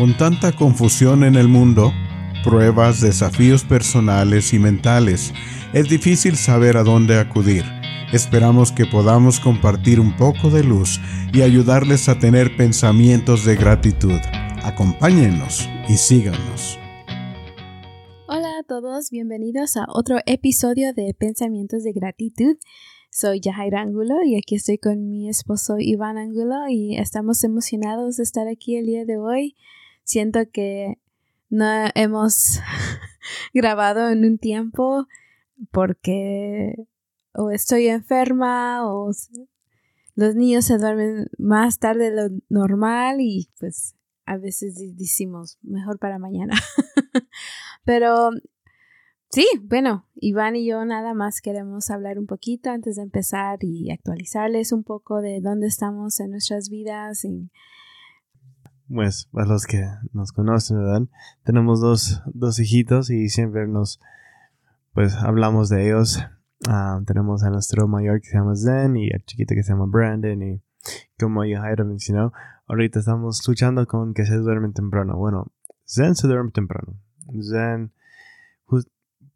Con tanta confusión en el mundo, pruebas, desafíos personales y mentales, es difícil saber a dónde acudir. Esperamos que podamos compartir un poco de luz y ayudarles a tener pensamientos de gratitud. Acompáñenos y síganos. Hola a todos, bienvenidos a otro episodio de Pensamientos de Gratitud. Soy Yahaira Angulo y aquí estoy con mi esposo Iván Angulo y estamos emocionados de estar aquí el día de hoy. Siento que no hemos grabado en un tiempo porque o estoy enferma o los niños se duermen más tarde de lo normal y pues a veces decimos mejor para mañana. Pero sí, bueno, Iván y yo nada más queremos hablar un poquito antes de empezar y actualizarles un poco de dónde estamos en nuestras vidas. Y... Pues, para los que nos conocen, ¿verdad? Tenemos dos, dos hijitos y siempre nos, pues, hablamos de ellos Ah, tenemos a nuestro mayor que se llama Zen y al chiquito que se llama Brandon y como Yahaira mencionó, ahorita estamos luchando con que se duermen temprano. Bueno, Zen se duerme temprano. Zen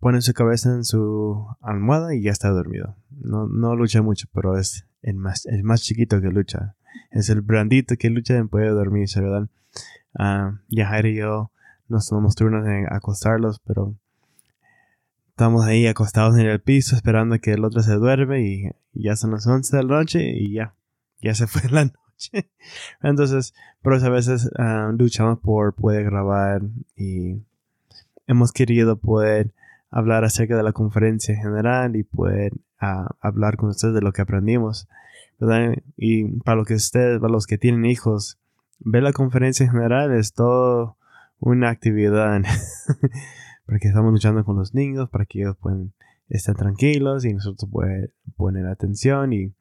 pone su cabeza en su almohada y ya está dormido. No, no lucha mucho, pero es el más, el más chiquito que lucha. Es el Brandito que lucha y puede dormir, ¿verdad? Uh, Yahaira y yo nos tomamos turnos en acostarlos, pero Estamos ahí acostados en el piso esperando que el otro se duerme y ya son las 11 de la noche y ya, ya se fue la noche. Entonces, por eso a veces ah, luchamos por poder grabar y hemos querido poder hablar acerca de la conferencia en general y poder ah, hablar con ustedes de lo que aprendimos. Y para, lo que ustedes, para los que tienen hijos, ver la conferencia en general es todo una actividad. porque estamos luchando con los niños, para que ellos puedan estar tranquilos y nosotros pueden poner atención. Y,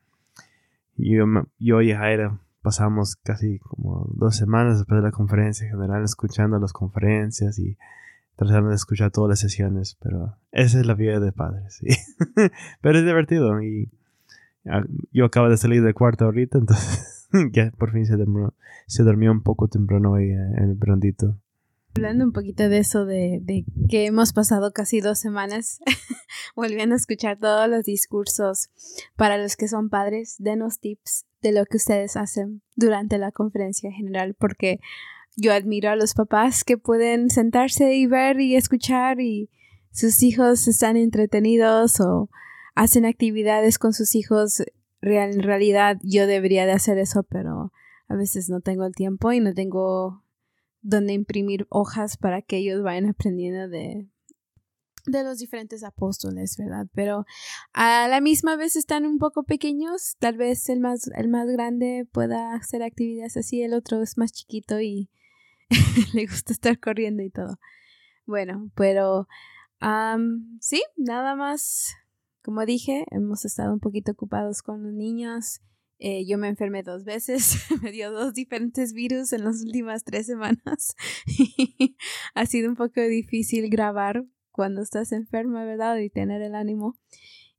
yo, yo y Jaira pasamos casi como dos semanas después de la conferencia general escuchando las conferencias y tratando de escuchar todas las sesiones, pero esa es la vida de padres, pero es divertido y yo acabo de salir del cuarto ahorita, entonces ya por fin se durmió, se durmió un poco temprano hoy en el brandito. Hablando un poquito de eso, de, que hemos pasado casi dos semanas volviendo a escuchar todos los discursos para los que son padres, denos tips de lo que ustedes hacen durante la conferencia general, porque yo admiro a los papás que pueden sentarse y ver y escuchar y sus hijos están entretenidos o hacen actividades con sus hijos. en realidad yo debería de hacer eso, pero a veces no tengo el tiempo y no tengo donde imprimir hojas para que ellos vayan aprendiendo de, de los diferentes apóstoles, ¿verdad? Pero a la misma vez están un poco pequeños, tal vez el más, el más grande pueda hacer actividades así, el otro es más chiquito y le gusta estar corriendo y todo. Bueno, pero sí, nada más, como dije, hemos estado un poquito ocupados con los niños eh, yo me enfermé dos veces, me dio dos diferentes virus en las últimas tres semanas. ha sido un poco difícil grabar cuando estás enferma, ¿verdad? Y tener el ánimo.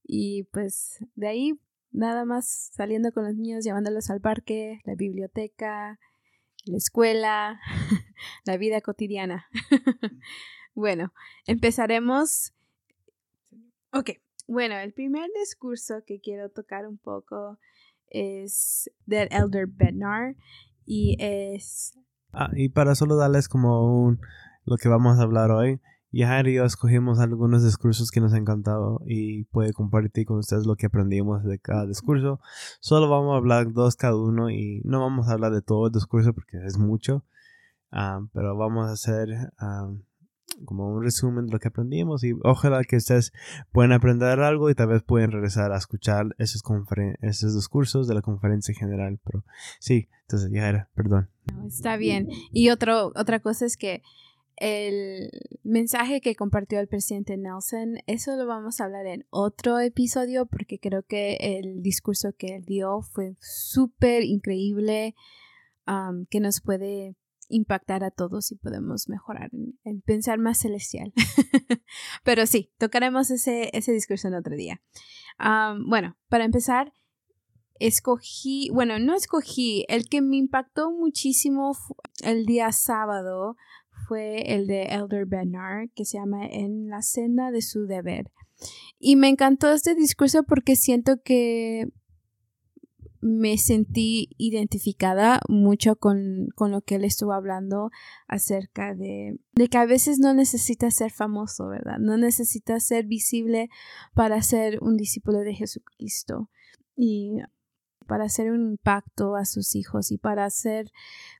Y pues de ahí nada más saliendo con los niños, llevándolos al parque, la biblioteca, la escuela, la vida cotidiana. bueno, empezaremos. Ok, bueno, el primer discurso que quiero tocar un poco es del Elder Bednar y es... Ah, y para solo darles como un, lo que vamos a hablar hoy, ya y yo escogimos algunos discursos que nos han encantado y puede compartir con ustedes lo que aprendimos de cada discurso. Solo vamos a hablar dos cada uno y no vamos a hablar de todo el discurso porque es mucho, ah, pero vamos a hacer ah, como un resumen de lo que aprendimos y ojalá que ustedes puedan aprender algo y tal vez pueden regresar a escuchar esos, esos discursos de la conferencia general. Pero sí, entonces ya era, perdón. está bien. Y otro, otra cosa es que el mensaje que compartió el presidente Nelson, eso lo vamos a hablar en otro episodio porque creo que el discurso que él dio fue súper increíble, que nos puede impactar a todos y podemos mejorar en, pensar más celestial. Pero sí, tocaremos ese, ese discurso en otro día. bueno, para empezar, escogí, bueno, no escogí, el que me impactó muchísimo el día sábado fue el de Elder Bernard, que se llama En la senda de su deber. Y me encantó este discurso porque siento que me sentí identificada mucho con, lo que él estuvo hablando acerca de, de, que a veces no necesita ser famoso, ¿verdad? No necesita ser visible para ser un discípulo de Jesucristo y para hacer un impacto a sus hijos y para ser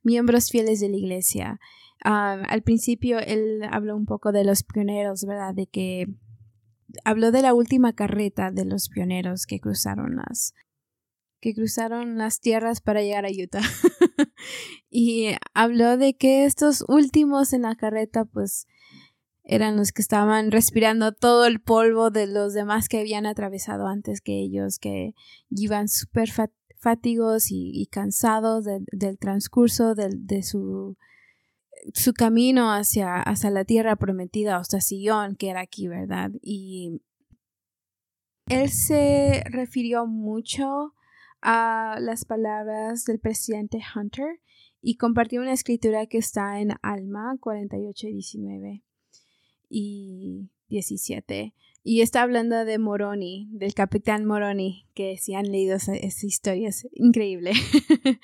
miembros fieles de la iglesia. Ah, al principio él habló un poco de los pioneros, ¿verdad? De que habló de la última carreta de los pioneros que cruzaron las, que cruzaron las tierras para llegar a Utah. y habló de que estos últimos en la carreta, pues, eran los que estaban respirando todo el polvo de los demás que habían atravesado antes que ellos, que iban súper fatigos y, cansados del transcurso de, su, su camino hacia, hacia la tierra prometida, hasta Sion, que era aquí, ¿verdad? Y él se refirió mucho a las palabras del presidente Hunter y compartió una escritura que está en Alma 48 y 19 y 17. Y está hablando de Moroni, del capitán Moroni, que si han leído esa, historia es increíble.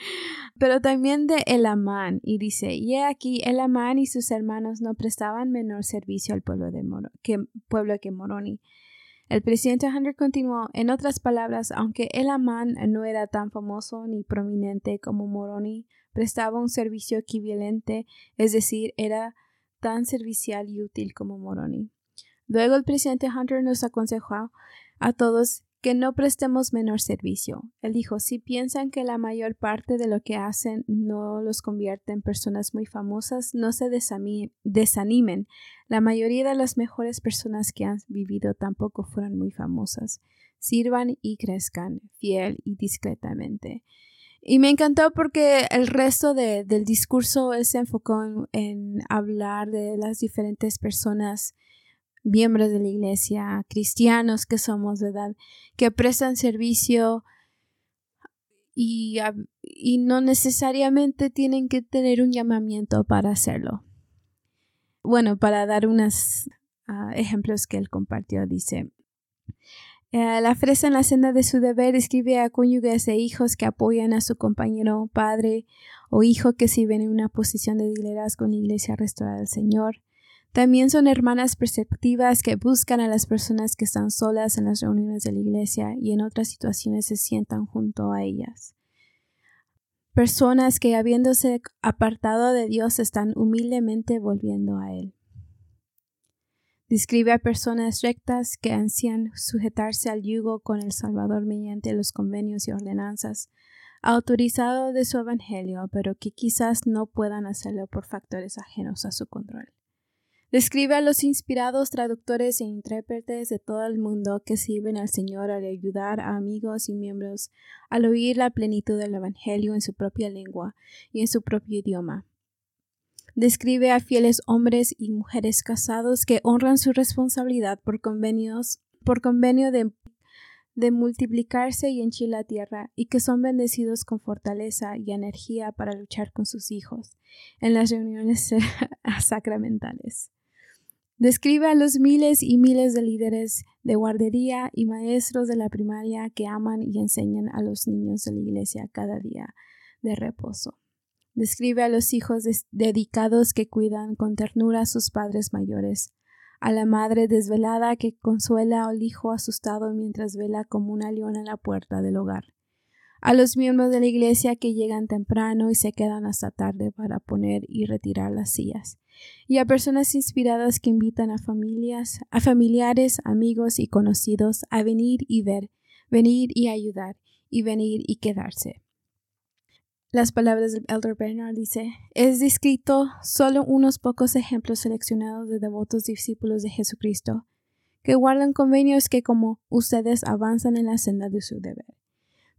Pero también de Elamán, y dice, y aquí Elamán y sus hermanos no prestaban menor servicio al pueblo, de que, pueblo que Moroni el presidente Hunter continuó, en otras palabras, aunque el Amán no era tan famoso ni prominente como Moroni, prestaba un servicio equivalente, es decir, era tan servicial y útil como Moroni. Luego el presidente Hunter nos aconsejó a todos que no prestemos menor servicio. Él dijo, si piensan que la mayor parte de lo que hacen no los convierte en personas muy famosas, no se desanimen. La mayoría de las mejores personas que han vivido tampoco fueron muy famosas. Sirvan y crezcan, fiel y discretamente. Y me encantó porque el resto del discurso se enfocó en, en hablar de las diferentes personas miembros de la iglesia, cristianos que somos, ¿verdad? Que prestan servicio y, no necesariamente tienen que tener un llamamiento para hacerlo. Bueno, para dar unos ah, ejemplos que él compartió, dice, eh, la fresa en la senda de su deber escribe a cónyuges e hijos que apoyan a su compañero, padre o hijo que sirven en una posición de liderazgo en la iglesia restaurada del Señor. También son hermanas perceptivas que buscan a las personas que están solas en las reuniones de la iglesia y en otras situaciones se sientan junto a ellas. Personas que habiéndose apartado de Dios están humildemente volviendo a Él. Describe a personas rectas que ansían sujetarse al yugo con el Salvador mediante los convenios y ordenanzas autorizados de su Evangelio, pero que quizás no puedan hacerlo por factores ajenos a su control. Describe a los inspirados traductores e intérpretes de todo el mundo que sirven al Señor al ayudar a amigos y miembros al oír la plenitud del Evangelio en su propia lengua y en su propio idioma. Describe a fieles hombres y mujeres casados que honran su responsabilidad por convenios, por convenio de, de multiplicarse y henchir la tierra, y que son bendecidos con fortaleza y energía para luchar con sus hijos en las reuniones sacramentales. Describe a los miles y miles de líderes de guardería y maestros de la primaria que aman y enseñan a los niños de la iglesia cada día de reposo. Describe a los hijos dedicados que cuidan con ternura a sus padres mayores, a la madre desvelada que consuela al hijo asustado mientras vela como una leona en la puerta del hogar, a los miembros de la iglesia que llegan temprano y se quedan hasta tarde para poner y retirar las sillas, y a personas inspiradas que invitan a familias, a familiares, amigos y conocidos a venir y ver, venir y ayudar, y venir y quedarse. Las palabras del Elder Bernard dice, es descrito solo unos pocos ejemplos seleccionados de devotos discípulos de Jesucristo, que guardan convenios que como ustedes avanzan en la senda de su deber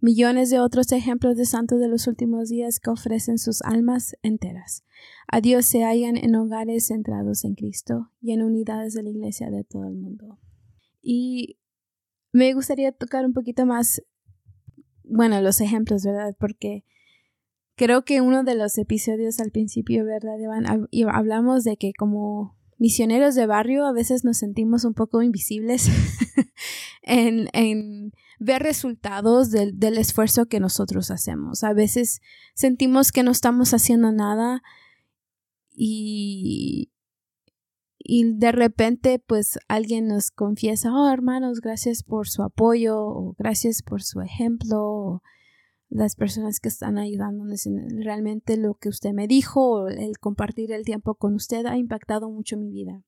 millones de otros ejemplos de santos de los últimos días que ofrecen sus almas enteras. A Dios se hallan en hogares centrados en Cristo y en unidades de la iglesia de todo el mundo. Y me gustaría tocar un poquito más bueno, los ejemplos, ¿verdad? Porque creo que uno de los episodios al principio, ¿verdad? hablamos de que como misioneros de barrio a veces nos sentimos un poco invisibles en, en, ver resultados del, del, esfuerzo que nosotros hacemos. A veces sentimos que no estamos haciendo nada y, y de repente pues alguien nos confiesa, oh hermanos, gracias por su apoyo o gracias por su ejemplo. Las personas que están ayudándonos en realmente lo que usted me dijo, el compartir el tiempo con usted ha impactado mucho mi vida.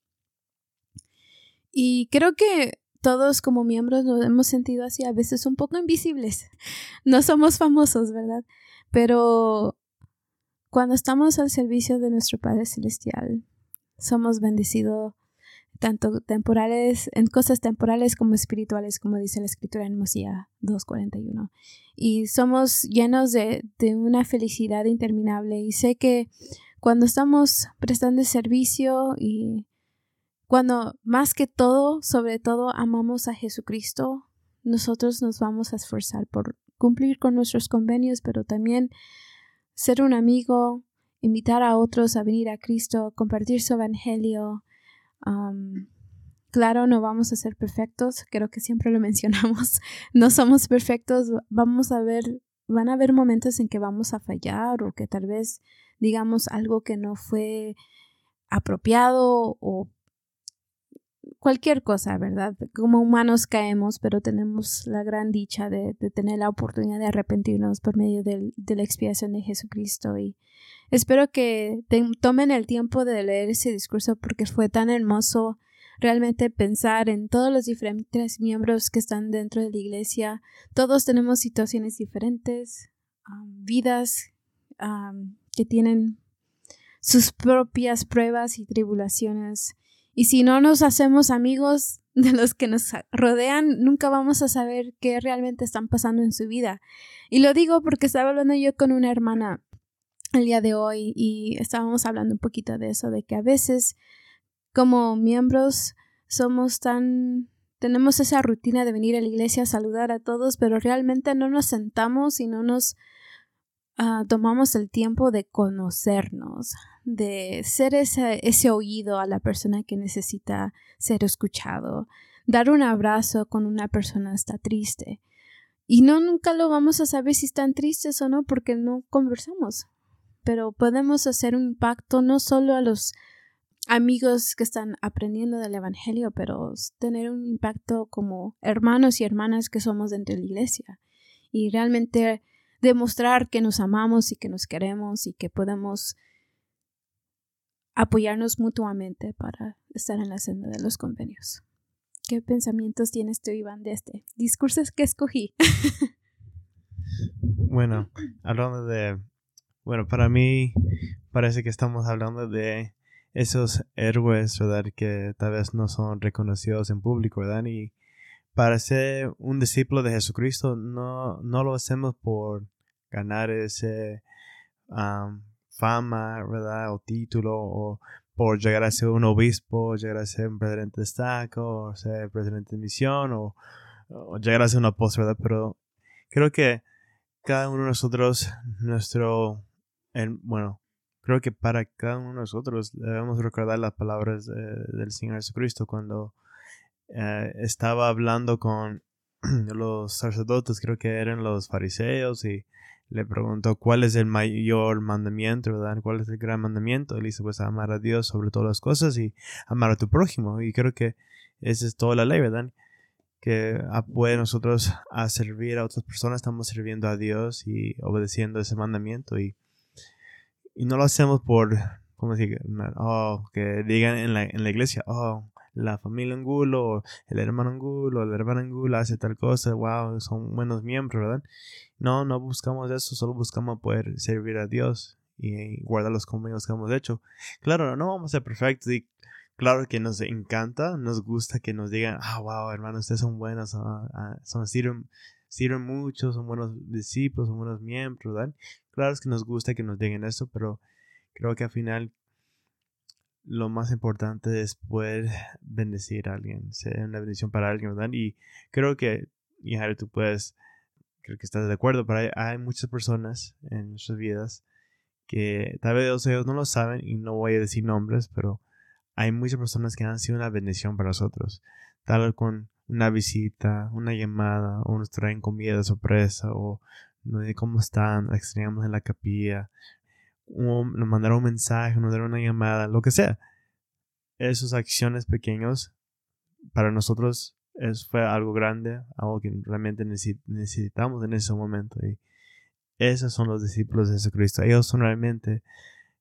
Y creo que todos como miembros nos hemos sentido así, a veces un poco invisibles. No somos famosos, ¿verdad? Pero cuando estamos al servicio de nuestro Padre Celestial, somos bendecidos tanto temporales, en cosas temporales como espirituales, como dice la escritura en Mosía 2.41. Y somos llenos de, de, una felicidad interminable. Y sé que cuando estamos prestando servicio y cuando más que todo, sobre todo, amamos a Jesucristo, nosotros nos vamos a esforzar por cumplir con nuestros convenios, pero también ser un amigo, invitar a otros a venir a Cristo, compartir su evangelio, claro, no vamos a ser perfectos, creo que siempre lo mencionamos, no somos perfectos, vamos a ver, van a haber momentos en que vamos a fallar o que tal vez digamos algo que no fue apropiado o cualquier cosa, ¿verdad? Como humanos caemos, pero tenemos la gran dicha de, tener la oportunidad de arrepentirnos por medio de, la expiación de Jesucristo. Y espero que tomen el tiempo de leer ese discurso porque fue tan hermoso realmente pensar en todos los diferentes miembros que están dentro de la iglesia. Todos tenemos situaciones diferentes, um, vidas um, que tienen sus propias pruebas y tribulaciones y si no nos hacemos amigos de los que nos rodean, nunca vamos a saber qué realmente están pasando en su vida. Y lo digo porque estaba hablando yo con una hermana el día de hoy y estábamos hablando un poquito de eso, de que a veces como miembros somos tan tenemos esa rutina de venir a la iglesia a saludar a todos, pero realmente no nos sentamos y no nos Ah, tomamos el tiempo de conocernos, de ser ese, ese oído a la persona que necesita ser escuchado, dar un abrazo cuando una persona está triste. Y no nunca lo vamos a saber si están tristes o no porque no conversamos. Pero podemos hacer un impacto no solo a los amigos que están aprendiendo del Evangelio, pero tener un impacto como hermanos y hermanas que somos dentro de la iglesia. Y realmente demostrar que nos amamos y que nos queremos y que podemos apoyarnos mutuamente para estar en la senda de los convenios. ¿Qué pensamientos tienes tú, Iván, de este discurso que escogí? bueno, hablando de, bueno, para mí parece que estamos hablando de esos héroes, ¿verdad? Que tal vez no son reconocidos en público, ¿verdad? Y para ser un discípulo de Jesucristo no, no lo hacemos por ganar ese fama, ¿verdad? O título, o por llegar a ser un obispo, llegar a ser un presidente de destaco, o ser presidente de misión, o, llegar a ser un apóstol, ¿verdad? Pero creo que cada uno de nosotros, nuestro, bueno, creo que para cada uno de nosotros debemos recordar las palabras del Señor Jesucristo cuando eh, estaba hablando con los sacerdotes, creo que eran los fariseos, y le preguntó cuál es el mayor mandamiento, ¿verdad? ¿Cuál es el gran mandamiento? Él dice, pues amar a Dios sobre todas las cosas y amar a tu prójimo. Y creo que esa es toda la ley, ¿verdad? Que puede nosotros a servir a otras personas, estamos sirviendo a Dios y obedeciendo ese mandamiento. Y, y no lo hacemos por, ¿cómo decir? Oh, que digan en la, en la iglesia, oh, la familia Angulo, el hermano Angulo, la hermana Angulo hace tal cosa, wow, son buenos miembros, ¿verdad? No, no buscamos eso, solo buscamos poder servir a Dios y guardar los convenios que hemos hecho. Claro, no vamos a ser perfectos y claro que nos encanta, nos gusta que nos digan, ah, wow, hermano, ustedes son buenos, ah, ah, son, sirven, sirven mucho, son buenos discípulos, son buenos miembros, ¿verdad? Claro es que nos gusta que nos digan eso, pero creo que al final lo más importante es poder bendecir a alguien, ser una bendición para alguien, ¿verdad? Y creo que, y tú puedes creo que estás de acuerdo, pero hay, muchas personas en nuestras vidas que tal vez ellos no lo saben y no voy a decir nombres, pero hay muchas personas que han sido una bendición para nosotros. Tal vez con una visita, una llamada, o nos traen comida de sorpresa, o no sé cómo están, extrañamos en la capilla, nos mandaron un mensaje, nos dieron una llamada, lo que sea. Esas acciones pequeñas para nosotros es, fue algo grande, algo que realmente necesitamos en ese momento. Y esos son los discípulos de Jesucristo. Ellos son realmente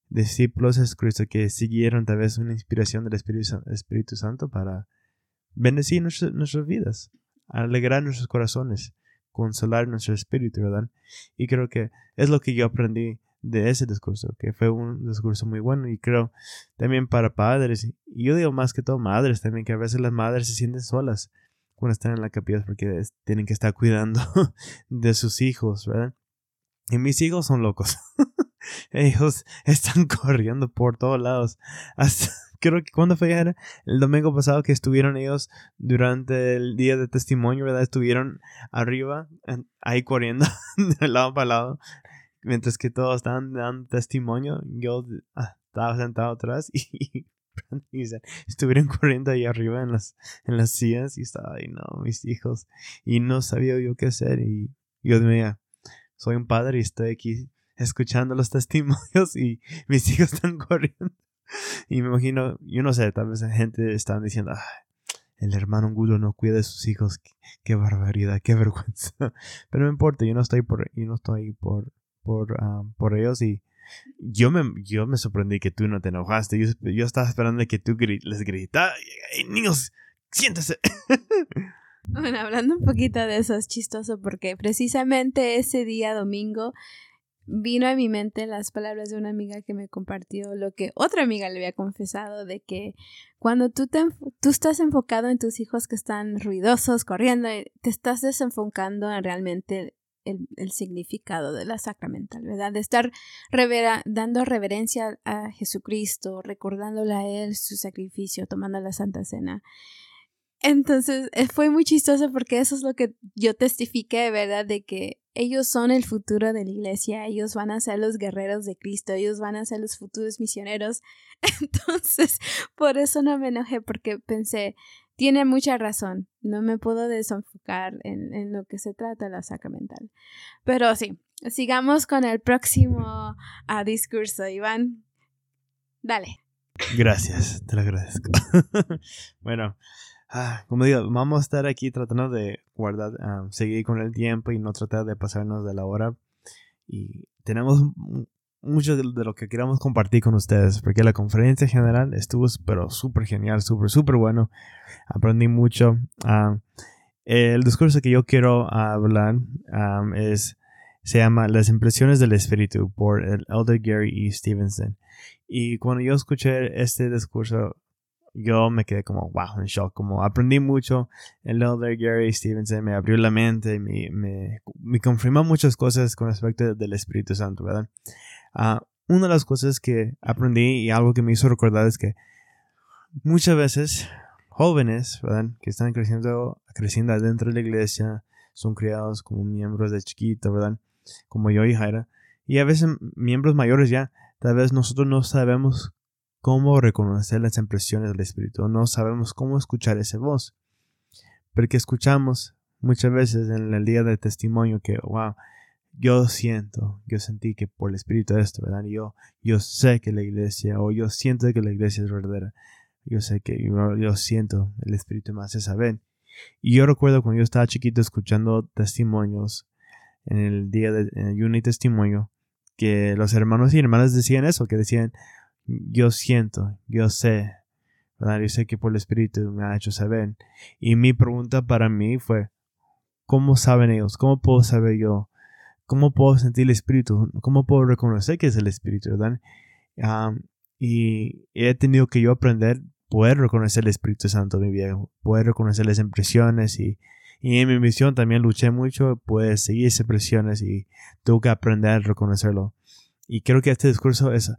discípulos de Jesucristo que siguieron tal vez una inspiración del Espíritu, Santo para bendecir nuestras vidas, alegrar nuestros corazones, consolar nuestro espíritu, ¿verdad? Y creo que es lo que yo aprendí de ese discurso, que fue un discurso muy bueno y creo también para padres, y yo digo más que todo madres también, que a veces las madres se sienten solas cuando están en la capilla porque tienen que estar cuidando de sus hijos, ¿verdad? Y mis hijos son locos. Ellos están corriendo por todos lados. Hasta, creo que cuando fue el domingo pasado que estuvieron ellos durante el día de testimonio, ¿verdad? Estuvieron arriba, ahí corriendo de lado para lado, mientras que todos estaban dando testimonio. Yo ah, estaba sentado atrás y y estuvieron corriendo ahí arriba en las, en las sillas y estaba ahí, no, mis hijos. Y no sabía yo qué hacer. Y yo decía, soy un padre y estoy aquí escuchando los testimonios y mis hijos están corriendo. Y me imagino, yo no sé, tal vez la gente está diciendo, el hermano Gulo no cuida de sus hijos, qué, barbaridad, qué vergüenza. Pero no importa, yo no estoy por, yo no estoy por, por, ah, por ellos y yo me, yo me sorprendí que tú no te enojaste. Yo, estaba esperando que tú les gritaras. niños, siéntese. Bueno, hablando un poquito de eso es chistoso porque precisamente ese día domingo vino a mi mente las palabras de una amiga que me compartió lo que otra amiga le había confesado de que cuando tú, te, tú estás enfocado en tus hijos que están ruidosos, corriendo, te estás desenfocando en realmente el, significado de la sacramental, ¿verdad? De estar dando reverencia a Jesucristo, recordándole a Él su sacrificio, tomando la Santa Cena. Entonces eh, fue muy chistoso porque eso es lo que yo testifiqué, ¿verdad? De que ellos son el futuro de la iglesia, ellos van a ser los guerreros de Cristo, ellos van a ser los futuros misioneros. Entonces, por eso no me enojé porque pensé, tiene mucha razón. No me puedo desenfocar en, lo que se trata la sacramental. Pero sí, sigamos con el próximo ah, discurso, Iván. Dale. Gracias, te lo agradezco. bueno, ah, como digo, vamos a estar aquí tratando de guardar, ah, seguir con el tiempo y no tratar de pasarnos de la hora. Y tenemos mucho de, lo que queríamos compartir con ustedes, porque la conferencia general estuvo pero súper genial, súper, súper bueno. Aprendí mucho. Ah, el discurso que yo quiero hablar es, se llama Las impresiones del espíritu por el Elder Gary E. Stevenson. Y cuando yo escuché este discurso, yo me quedé como, wow, en shock, como aprendí mucho. El Elder Gary Stevenson me abrió la mente, me, me, me confirmó muchas cosas con respecto del Espíritu Santo, ¿verdad? Ah, una de las cosas que aprendí y algo que me hizo recordar es que muchas veces jóvenes, ¿verdad? Que están creciendo, creciendo adentro de la iglesia, son criados como miembros de chiquito, ¿verdad? Como yo y Jaira. Y a veces miembros mayores ya, tal vez nosotros no sabemos cómo reconocer las impresiones del Espíritu, no sabemos cómo escuchar esa voz. Porque escuchamos muchas veces en el día de testimonio que, wow, yo siento, yo sentí que por el Espíritu de esto, ¿verdad? yo, yo sé que la iglesia, o yo siento que la iglesia es verdadera. Yo sé que yo, siento el Espíritu más esa vez. Y yo recuerdo cuando yo estaba chiquito escuchando testimonios en el día de en testimonio, que los hermanos y hermanas decían eso, que decían, yo siento, yo sé, ¿verdad? Yo sé que por el Espíritu me ha hecho saber. Y mi pregunta para mí fue, ¿cómo saben ellos? ¿Cómo puedo saber yo? ¿Cómo puedo sentir el Espíritu? ¿Cómo puedo reconocer que es el Espíritu? ¿verdad? y he tenido que yo aprender poder reconocer el Espíritu Santo en mi vida, poder reconocer las impresiones y, y en mi misión también luché mucho, pues seguir esas impresiones y tuve que aprender a reconocerlo. Y creo que este discurso es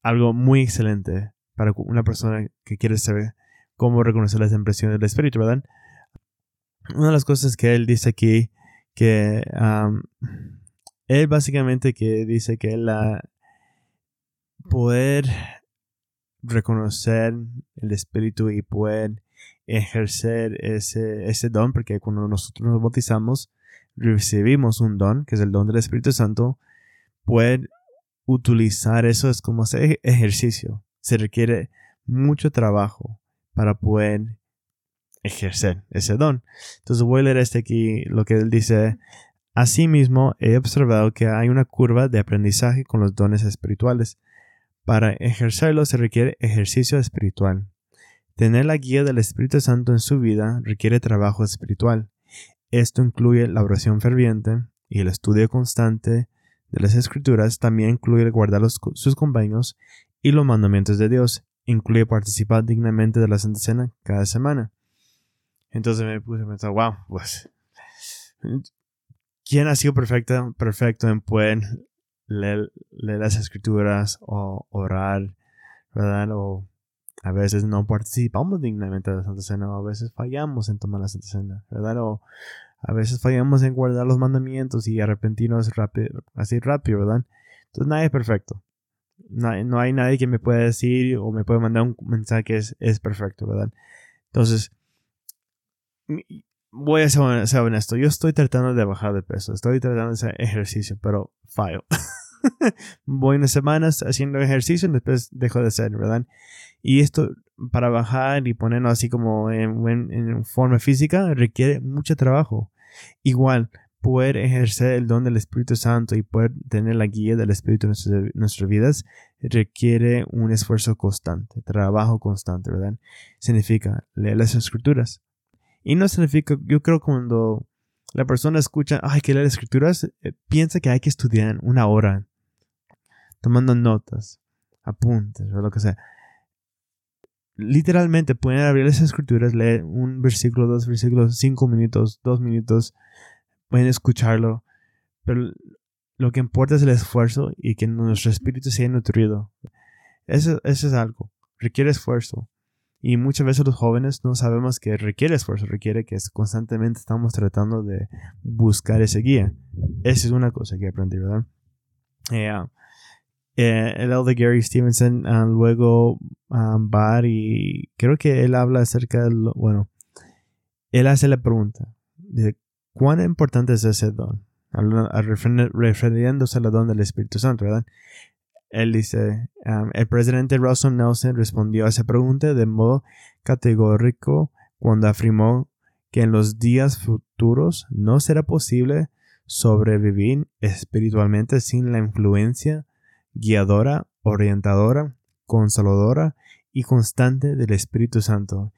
algo muy excelente para una persona que quiere saber cómo reconocer las impresiones del Espíritu, ¿verdad? Una de las cosas que él dice aquí que él básicamente que dice que la poder reconocer el espíritu y poder ejercer ese, ese don, porque cuando nosotros nos bautizamos, recibimos un don, que es el don del Espíritu Santo, poder utilizar eso es como hacer ejercicio. Se requiere mucho trabajo para poder ejercer ese don. Entonces voy a leer este aquí, lo que él dice. Asimismo, he observado que hay una curva de aprendizaje con los dones espirituales. Para ejercerlo se requiere ejercicio espiritual. Tener la guía del Espíritu Santo en su vida requiere trabajo espiritual. Esto incluye la oración ferviente y el estudio constante de las Escrituras. También incluye guardar sus convenios y los mandamientos de Dios. Incluye participar dignamente de la Santa Cena cada semana. Entonces me puse a pensar, wow, pues, ¿quién ha sido perfecto, perfecto en poder leer, las escrituras o orar, verdad? O a veces no participamos dignamente de la Santa Cena, o a veces fallamos en tomar la Santa Cena, ¿verdad? O a veces fallamos en guardar los mandamientos y arrepentirnos rápido, así rápido, ¿verdad? Entonces nadie es perfecto. No, hay nadie que me pueda decir o me pueda mandar un mensaje que es, es perfecto, ¿verdad? Entonces, voy a ser, honesto. Yo estoy tratando de bajar de peso, estoy tratando de hacer ejercicio, pero fallo. voy unas semanas haciendo ejercicio y después dejo de hacer, ¿verdad? Y esto para bajar y ponerlo así como en, forma física requiere mucho trabajo. Igual, poder ejercer el don del Espíritu Santo y poder tener la guía del Espíritu en nuestras, vidas requiere un esfuerzo constante, trabajo constante, ¿verdad? Significa leer las escrituras. Y no significa, yo creo cuando la persona escucha, ay, que leer escrituras, eh, piensa que hay que estudiar una hora, tomando notas, apuntes o lo que sea literalmente pueden abrir las escrituras, leer un versículo, dos versículos, cinco minutos, dos minutos, pueden escucharlo, pero lo que importa es el esfuerzo y que nuestro espíritu sea nutrido. Eso, eso es algo, requiere esfuerzo. Y muchas veces los jóvenes no sabemos que requiere esfuerzo, requiere que constantemente estamos tratando de buscar ese guía. Esa es una cosa que aprendí, ¿verdad? Eh, eh, el Gary Stevenson ah, luego um, va y creo que él habla acerca de lo, bueno, él hace la pregunta de cuán importante es ese don, refiriéndose al don del Espíritu Santo, ¿verdad? Él dice, el presidente Russell Nelson respondió a esa pregunta de modo categórico cuando afirmó que en los días futuros no será posible sobrevivir espiritualmente sin la influencia guiadora, orientadora, consoladora y constante del Espíritu Santo.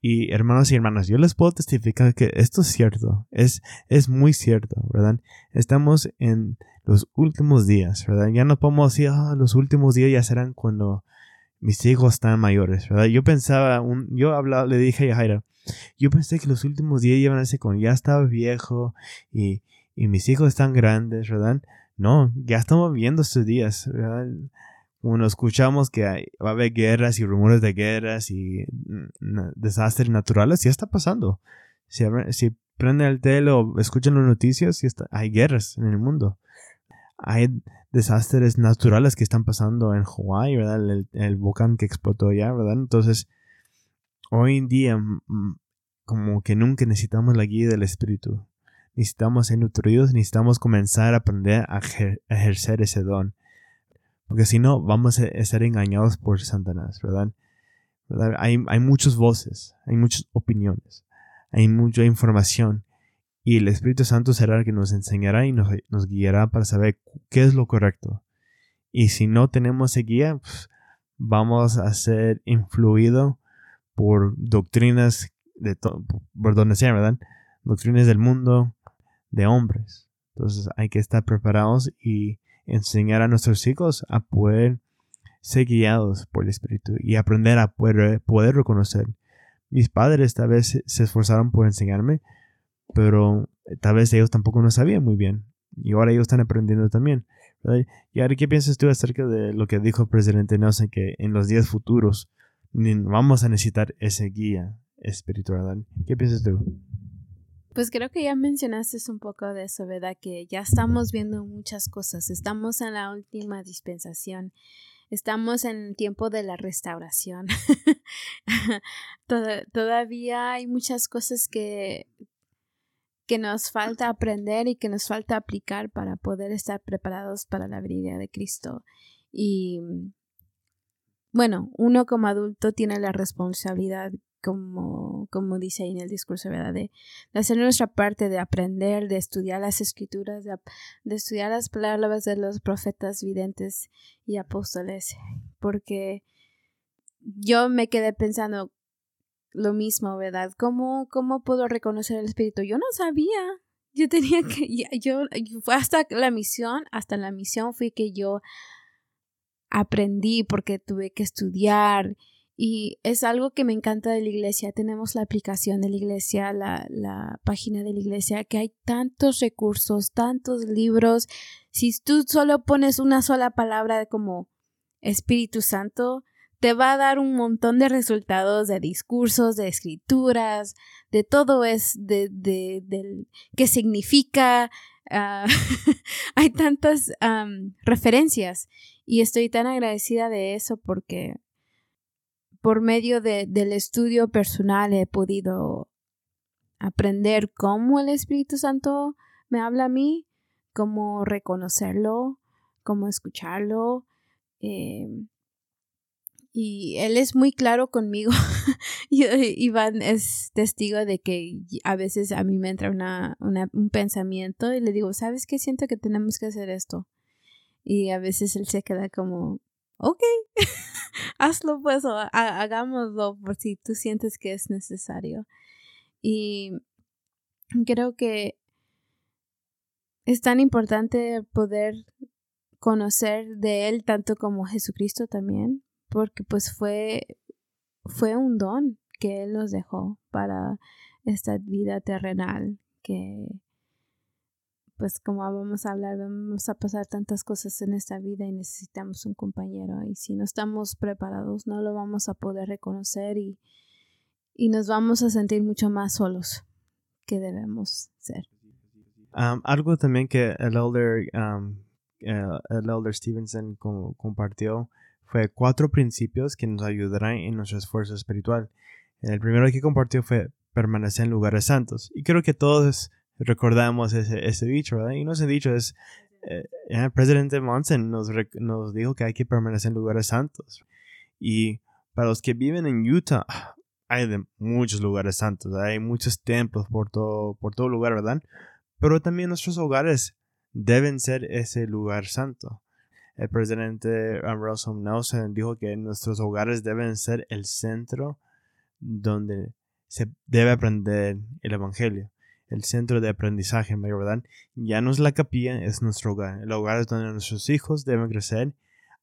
Y hermanos y hermanas, yo les puedo testificar que esto es cierto, es, es muy cierto, ¿verdad? Estamos en los últimos días, ¿verdad? Ya no podemos decir, ah, los últimos días ya serán cuando mis hijos están mayores, ¿verdad? Yo pensaba, un, yo hablaba, le dije a Jaira, yo pensé que los últimos días iban a ser cuando ya estaba viejo y, y mis hijos están grandes, ¿verdad? No, ya estamos viendo estos días, ¿verdad? Cuando escuchamos que va a haber guerras y rumores de guerras y desastres naturales, ya está pasando. Si, si prenden el tele o escuchan las noticias, hay guerras en el mundo. Hay desastres naturales que están pasando en Hawái, ¿verdad? El, volcán que explotó ya, ¿verdad? Entonces, hoy en día, como que nunca necesitamos la guía del Espíritu necesitamos ser nutridos, necesitamos comenzar a aprender a ejercer ese don. Porque si no, vamos a ser engañados por Satanás, ¿verdad? Hay, muchas voces, hay muchas opiniones, hay mucha información. Y el Espíritu Santo será el que nos enseñará y nos, guiará para saber qué es lo correcto. Y si no tenemos esa guía, pues, vamos a ser influidos por doctrinas de por donde sea, ¿verdad? Doctrinas del mundo, de hombres. Entonces hay que estar preparados y enseñar a nuestros hijos a poder ser guiados por el Espíritu y aprender a poder, poder reconocer. Mis padres tal vez se esforzaron por enseñarme, pero tal vez ellos tampoco no sabían muy bien. Y ahora ellos están aprendiendo también. ¿Y ahora qué piensas tú acerca de lo que dijo el presidente Nelson, que en los días futuros vamos a necesitar ese guía espiritual? ¿Qué piensas tú? Pues creo que ya mencionaste un poco de eso, ¿verdad? Que ya estamos viendo muchas cosas. Estamos en la última dispensación. Estamos en el tiempo de la restauración. todavía hay muchas cosas que, que nos falta aprender y que nos falta aplicar para poder estar preparados para la venida de Cristo. Y bueno, uno como adulto tiene la responsabilidad como, como dice ahí en el discurso, ¿verdad? De, hacer nuestra parte, de aprender, de estudiar las escrituras, de, de, estudiar las palabras de los profetas videntes y apóstoles, porque yo me quedé pensando lo mismo, ¿verdad? ¿Cómo, cómo puedo reconocer el Espíritu? Yo no sabía. Yo tenía que, yo, fue hasta la misión, hasta la misión fui que yo aprendí porque tuve que estudiar y es algo que me encanta de la iglesia. Tenemos la aplicación de la iglesia, la, la, página de la iglesia, que hay tantos recursos, tantos libros. Si tú solo pones una sola palabra como Espíritu Santo, te va a dar un montón de resultados de discursos, de escrituras, de todo es, de, de, qué significa. Ah, hay tantas referencias y estoy tan agradecida de eso porque por medio de, del estudio personal he podido aprender cómo el Espíritu Santo me habla a mí, cómo reconocerlo, cómo escucharlo. Em, y él es muy claro conmigo. Iván es testigo de que a veces a mí me entra una, un pensamiento y le digo, ¿sabes qué? Siento que tenemos que hacer esto. Y a veces él se queda como, ok, hazlo pues o hagámoslo por si tú sientes que es necesario. Y creo que es tan importante poder conocer de él tanto como Jesucristo también, porque pues fue fue un don que él nos dejó para esta vida terrenal que pues como vamos a hablar, vamos a pasar tantas cosas en esta vida y necesitamos un compañero y si no estamos preparados no lo vamos a poder reconocer y, y nos vamos a sentir mucho más solos que debemos ser. Algo también que el elder, um, el elder Stevenson compartió fue cuatro principios que nos ayudarán en nuestro esfuerzo espiritual. El primero que compartió fue permanecer en lugares santos. Y creo que todos recordamos ese, dicho, ¿verdad? Y no ese dicho es, eh, el presidente Monson nos, dijo que hay que permanecer en lugares santos. Y para los que viven en Utah, hay muchos lugares santos, hay muchos templos por todo, por todo lugar, ¿verdad? Pero también nuestros hogares deben ser ese lugar santo. El presidente Russell Nelson dijo que nuestros hogares deben ser el centro donde se debe aprender el Evangelio el centro de aprendizaje, ¿verdad? Ya no es la capilla, es nuestro hogar. El hogar es donde nuestros hijos deben crecer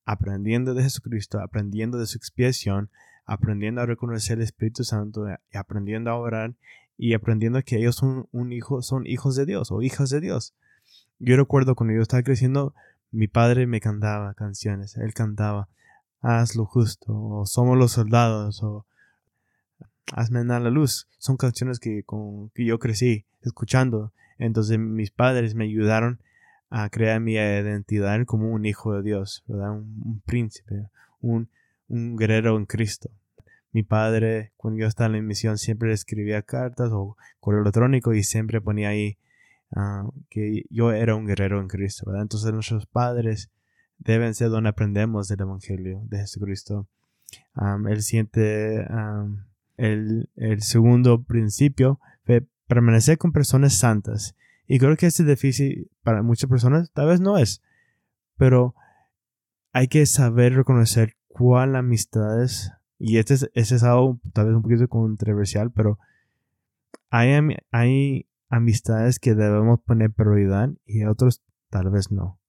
aprendiendo de Jesucristo, aprendiendo de su expiación, aprendiendo a reconocer el Espíritu Santo, aprendiendo a orar y aprendiendo que ellos son un hijo, son hijos de Dios o hijas de Dios. Yo recuerdo cuando yo estaba creciendo, mi padre me cantaba canciones, él cantaba Haz lo justo, o Somos los soldados, o Hazme a la luz. Son canciones que, con, que yo crecí escuchando. Entonces mis padres me ayudaron a crear mi identidad como un hijo de Dios, ¿verdad? Un, príncipe, un, un, guerrero en Cristo. Mi padre, cuando yo estaba en la misión, siempre escribía cartas o correo electrónico y siempre ponía ahí ah, que yo era un guerrero en Cristo, ¿verdad? Entonces nuestros padres deben ser donde aprendemos del Evangelio de Jesucristo. él siente el, el segundo principio fue permanecer con personas santas. Y creo que es difícil para muchas personas, tal vez no es, pero hay que saber reconocer cuál amistad es. Y este es, este es algo tal vez un poquito controversial, pero hay, hay amistades que debemos poner prioridad y otros tal vez no.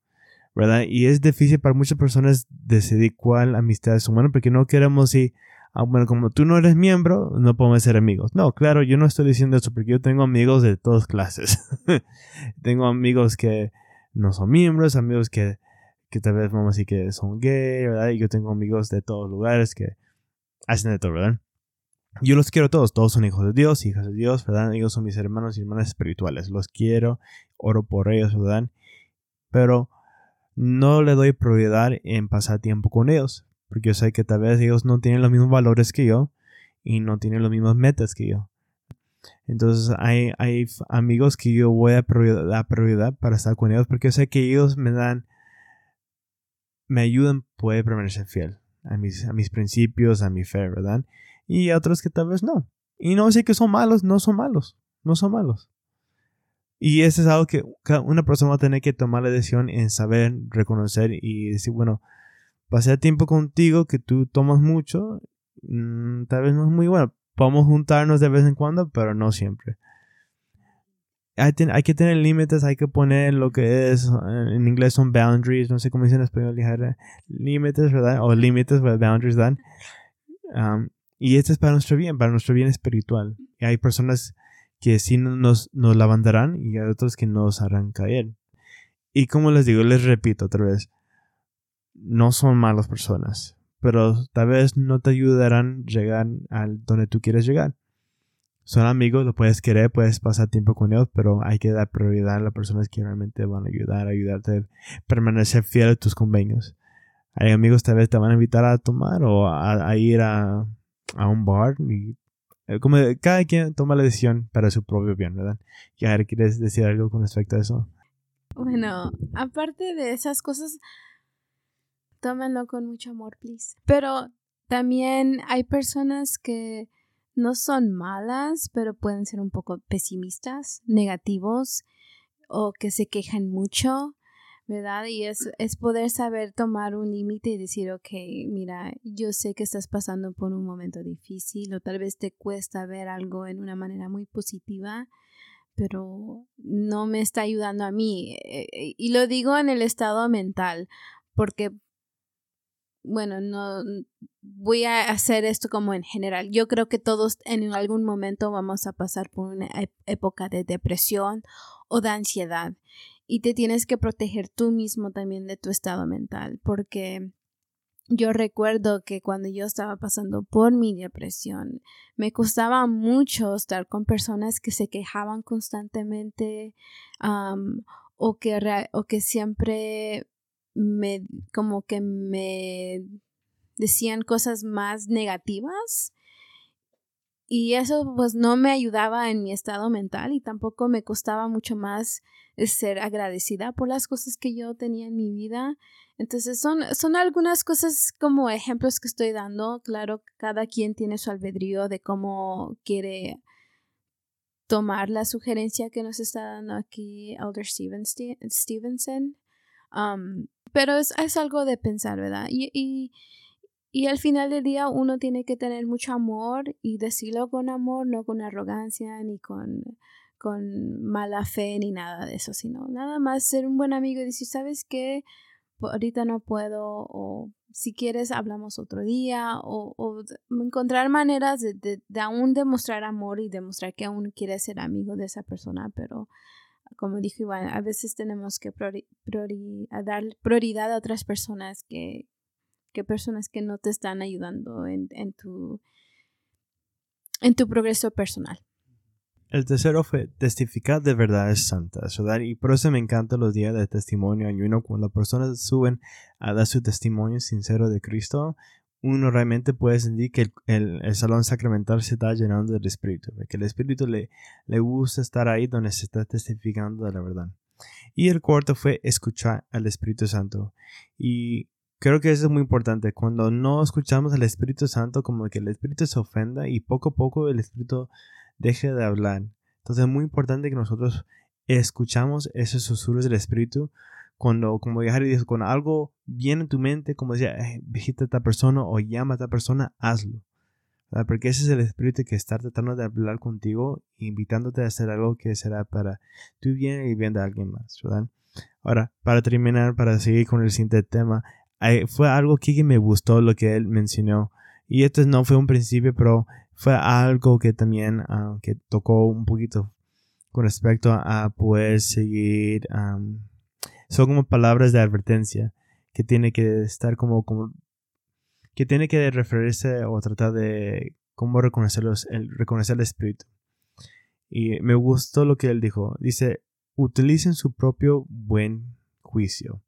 ¿Verdad? Y es difícil para muchas personas decidir cuál amistad es humana porque no queremos ir ah, bueno, como tú no eres miembro, no podemos ser amigos. No, claro, yo no estoy diciendo eso porque yo tengo amigos de todas clases. tengo amigos que no son miembros, amigos que, que tal vez vamos a decir que son gay, ¿verdad? Y yo tengo amigos de todos lugares que hacen de todo, ¿verdad? Yo los quiero todos, todos son hijos de Dios, hijas de Dios, ¿verdad? Ellos son mis hermanos y hermanas espirituales, los quiero, oro por ellos, ¿verdad? Pero no le doy prioridad en pasar tiempo con ellos, porque yo sé que tal vez ellos no tienen los mismos valores que yo y no tienen los mismos metas que yo. Entonces hay, hay amigos que yo voy a dar prioridad para estar con ellos porque yo sé que ellos me dan, me ayudan, puede permanecer fiel a mis, a mis principios, a mi fe, ¿verdad? Y otros que tal vez no. Y no sé que son malos, no son malos, no son malos. Y eso es algo que una persona va a tener que tomar la decisión en saber, reconocer y decir, bueno, pasé tiempo contigo que tú tomas mucho, mm, tal vez no es muy bueno. Podemos juntarnos de vez en cuando, pero no siempre. Hay, hay que tener límites, hay que poner lo que es, en inglés son boundaries, no sé cómo dicen en español, límites, ¿verdad? O límites, boundaries, ¿verdad? Um, y esto es para nuestro bien, para nuestro bien espiritual. Hay personas que sí nos, nos y hay otros que nos harán caer. Y como les digo, les repito otra vez, no son malas personas, pero tal vez no te ayudarán a llegar al donde tú quieres llegar. Son amigos, lo puedes querer, puedes pasar tiempo con ellos, pero hay que dar prioridad a las personas que realmente van a ayudar, a ayudarte a permanecer fiel a tus convenios. Hay amigos tal vez te van a invitar a tomar o a, ir a, a un bar y eh, como cada quien toma la decisión para su propio bien, ¿verdad? Y a ver, ¿quieres decir algo con respecto a eso? Bueno, aparte de esas cosas, tómenlo con mucho amor, please. Pero también hay personas que no son malas, pero pueden ser un poco pesimistas, negativos o que se quejan mucho ¿verdad? Y es, es poder saber tomar un límite y decir, ok, mira, yo sé que estás pasando por un momento difícil o tal vez te cuesta ver algo en una manera muy positiva, pero no me está ayudando a mí. Eh, eh, y lo digo en el estado mental, porque, bueno, no voy a hacer esto como en general. Yo creo que todos en algún momento vamos a pasar por una época de depresión o de ansiedad y te tienes que proteger tú mismo también de tu estado mental, porque yo recuerdo que cuando yo estaba pasando por mi depresión, me costaba mucho estar con personas que se quejaban constantemente o, que o que siempre me como que me decían cosas más negativas y eso pues no me ayudaba en mi estado mental y tampoco me costaba mucho más ser agradecida por las cosas que yo tenía en mi vida. Entonces son, son algunas cosas como ejemplos que estoy dando. Claro, cada quien tiene su albedrío de cómo quiere tomar la sugerencia que nos está dando aquí Elder Stevenson. Pero es, es, algo de pensar, ¿verdad? Y, y al final del día uno tiene que tener mucho amor y decirlo con amor, no con arrogancia ni con con mala fe ni nada de eso, sino nada más ser un buen amigo y decir, ¿sabes qué? Ahorita no puedo o si quieres hablamos otro día o, encontrar maneras de, aún demostrar amor y demostrar que aún quieres ser amigo de esa persona, pero como dijo Iván, a veces tenemos que dar prioridad a otras personas que, que personas que no te están ayudando en, en, tu, en tu progreso personal. El tercero fue testificar de verdades santas, ¿verdad? Y por eso me encantan los días de testimonio ayuno, cuando las personas suben a dar su testimonio sincero de Cristo, uno realmente puede sentir que el, salón sacramental se está llenando del Espíritu, que el Espíritu le, le gusta estar ahí donde se está testificando de la verdad. Y el cuarto fue escuchar al Espíritu Santo. Y creo que eso es muy importante. Cuando no escuchamos al Espíritu Santo, como que el Espíritu se ofenda y poco a poco el Espíritu deje de hablar. Entonces es muy importante que nosotros escuchamos esos susurros del Espíritu cuando, como Harry dijo, cuando algo viene en tu mente, como decía, visita a esta persona o llama a esta persona, hazlo. Porque ese es el Espíritu que está tratando de hablar contigo, invitándote a hacer algo que será para tu bien y bien de alguien más. ¿verdad? Ahora, para terminar, para seguir con el siguiente tema, fue algo que me gustó lo que él mencionó. Y esto no fue un principio, pero fue algo que también ah, que tocó un poquito con respecto a, poder seguir. son como palabras de advertencia que tiene que estar como, como que tiene que referirse o tratar de cómo reconocer, el, reconocer el Espíritu. Y me gustó lo que él dijo. Dice, utilicen su propio buen juicio.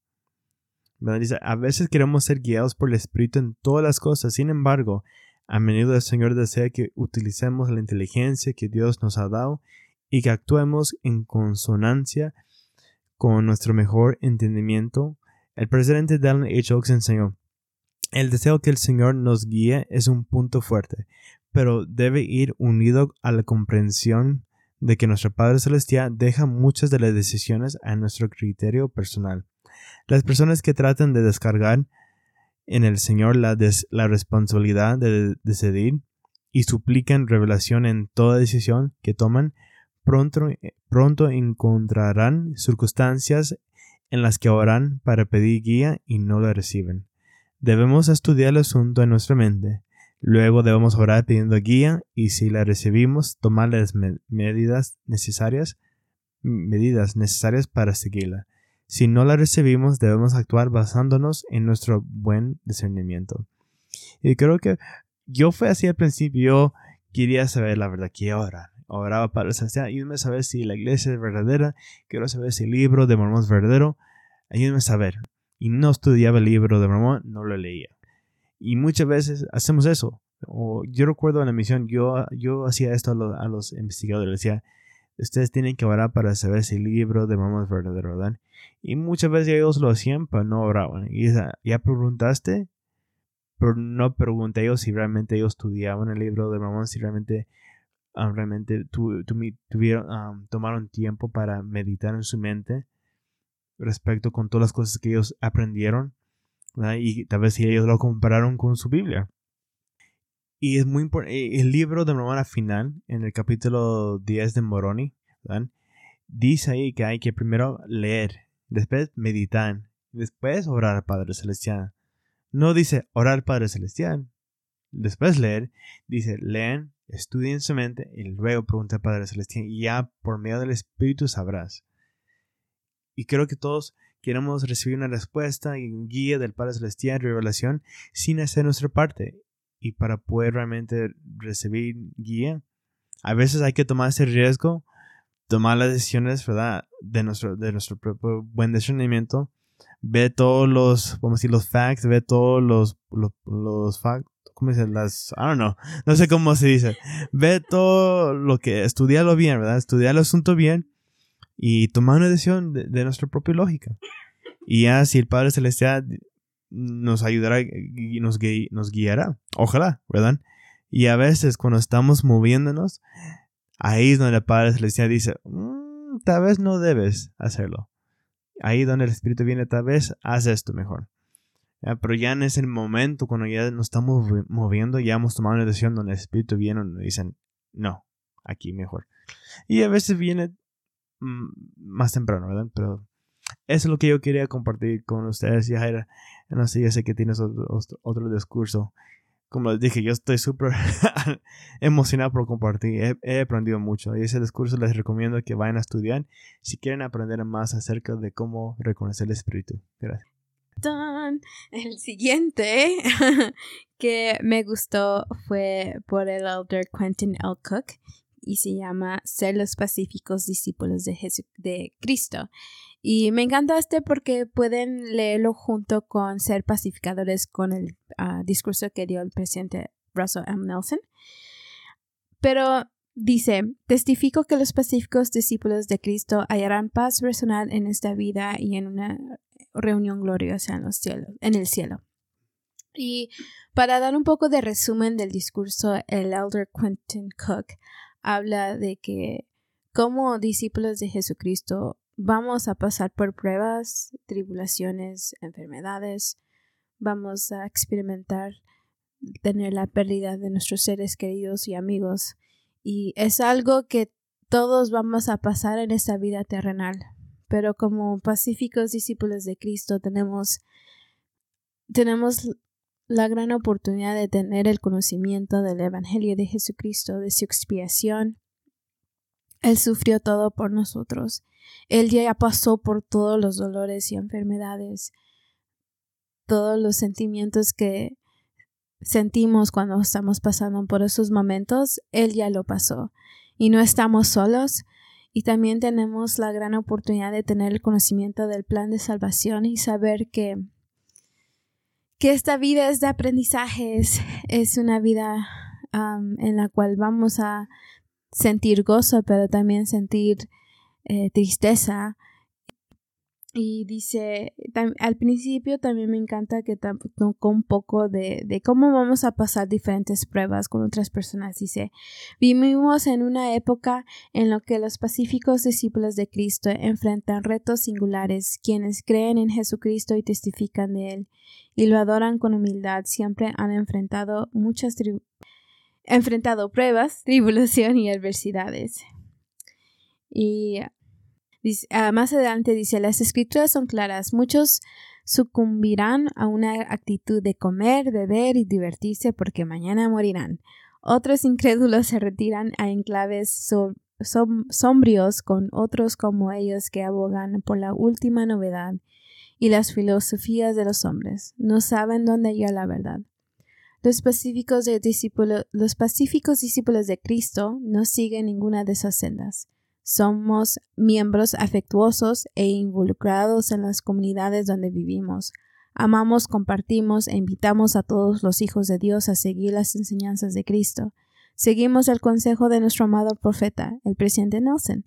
A veces queremos ser guiados por el Espíritu en todas las cosas. Sin embargo, a menudo el Señor desea que utilicemos la inteligencia que Dios nos ha dado y que actuemos en consonancia con nuestro mejor entendimiento. El presidente Dallin H. Oaks enseñó, el deseo que el Señor nos guíe es un punto fuerte, pero debe ir unido a la comprensión de que nuestro Padre Celestial deja muchas de las decisiones a nuestro criterio personal. Las personas que tratan de descargar en el Señor la, la responsabilidad de decidir y suplican revelación en toda decisión que toman, pronto, pronto encontrarán circunstancias en las que oran para pedir guía y no la reciben. Debemos estudiar el asunto en nuestra mente. Luego debemos orar pidiendo guía y si la recibimos, tomar las medidas necesarias, medidas necesarias para seguirla. Si no la recibimos, debemos actuar basándonos en nuestro buen discernimiento. Y creo que yo fue así al principio, yo quería saber la verdad, que orar. Oraba para ayúdame a saber si la iglesia es verdadera, quiero saber si el libro de Mormón es verdadero, ayúdame a saber y no estudiaba el libro de Mormón, no lo leía. Y muchas veces hacemos eso. O yo recuerdo en la misión, yo, yo hacía esto a los, investigadores, decía, ustedes tienen que orar para saber si el libro de Mormón es verdadero, ¿verdad? Y muchas veces ellos lo hacían, pero no oraban. Y ya preguntaste, pero no pregunté ellos si realmente ellos estudiaban el libro de Mormón, si realmente, ah, realmente tuvieron, ah, tomaron tiempo para meditar en su mente respecto con todas las cosas que ellos aprendieron y tal vez si ellos lo compararon con su Biblia. Y es muy importante, eh, el libro de Mormón final, en el capítulo 10 de Moroni, dice ahí que hay que primero leer, después meditar, después orar al Padre Celestial. No dice orar al Padre Celestial, después leer, dice leen, estudien su mente y luego pregunta al Padre Celestial y ya por medio del Espíritu sabrás. Y creo que todos queremos recibir una respuesta y un guía del Padre Celestial, revelación, sin hacer nuestra parte. Y para poder realmente recibir guía, a veces hay que tomar ese riesgo, tomar las decisiones, ¿verdad? De nuestro, de nuestro propio buen discernimiento. Ve todos los, vamos a decir, los facts, ve todos los, los, los facts, ¿cómo se dice? Las, I don't know, no sé cómo se dice. Ve todo lo que, estudialo bien, ¿verdad? Estudia el asunto bien y tomar una decisión de, nuestra propia lógica. Y ya si el Padre Celestial nos ayudará y nos, guiará, ojalá, ¿verdad? Y a veces cuando estamos moviéndonos, ahí es donde el Padre Celestial dice, mm, tal vez no debes hacerlo. Ahí donde el Espíritu viene, tal vez haz esto mejor. Pero ya en ese momento, cuando ya nos estamos moviendo, ya hemos tomado una decisión donde el Espíritu viene y nos dicen, no, aquí mejor. Y a veces viene Mm, más temprano, ¿verdad? Pero eso es lo que yo quería compartir con ustedes, Yajaira. No sé, ya sé que tienes otro, discurso. Como les dije, yo estoy súper emocionado por compartir. He, aprendido mucho. Y ese discurso les recomiendo que vayan a estudiar si quieren aprender más acerca de cómo reconocer el espíritu. Gracias. El siguiente que me gustó fue por el elder Quentin L. Cook y se llama Ser los pacíficos discípulos de, de Cristo. Y me encanta este porque pueden leerlo junto con Ser pacificadores con el ah, discurso que dio el presidente Russell M. Nelson. Pero dice, testifico que los pacíficos discípulos de Cristo hallarán paz personal en esta vida y en una reunión gloriosa en, los cielos, en el cielo. Y para dar un poco de resumen del discurso, el elder Quentin Cook habla de que como discípulos de Jesucristo vamos a pasar por pruebas, tribulaciones, enfermedades, vamos a experimentar tener la pérdida de nuestros seres queridos y amigos y es algo que todos vamos a pasar en esta vida terrenal. Pero como pacíficos discípulos de Cristo tenemos tenemos la gran oportunidad de tener el conocimiento del Evangelio de Jesucristo, de su expiación. Él sufrió todo por nosotros. Él ya pasó por todos los dolores y enfermedades, todos los sentimientos que sentimos cuando estamos pasando por esos momentos, Él ya lo pasó. Y no estamos solos. Y también tenemos la gran oportunidad de tener el conocimiento del plan de salvación y saber que, que esta vida es de aprendizaje, es, una vida en la cual vamos a sentir gozo, pero también sentir eh, tristeza y dice, al principio también me encanta que tocó un poco de, de, cómo vamos a pasar diferentes pruebas con otras personas. Dice, vivimos en una época en la que los pacíficos discípulos de Cristo enfrentan retos singulares. Quienes creen en Jesucristo y testifican de Él y lo adoran con humildad siempre han enfrentado muchas enfrentado pruebas, tribulación y adversidades. Y Ah, más adelante dice, las escrituras son claras, muchos sucumbirán a una actitud de comer, beber y divertirse porque mañana morirán. Otros incrédulos se retiran a enclaves sombrios con otros como ellos que abogan por la última novedad y las filosofías de los hombres. No saben dónde hallar la verdad. Los pacíficos, los pacíficos discípulos de Cristo no siguen ninguna de esas sendas. Somos miembros afectuosos e involucrados en las comunidades donde vivimos. Amamos, compartimos e invitamos a todos los hijos de Dios a seguir las enseñanzas de Cristo. Seguimos el consejo de nuestro amado profeta, el presidente Nelson.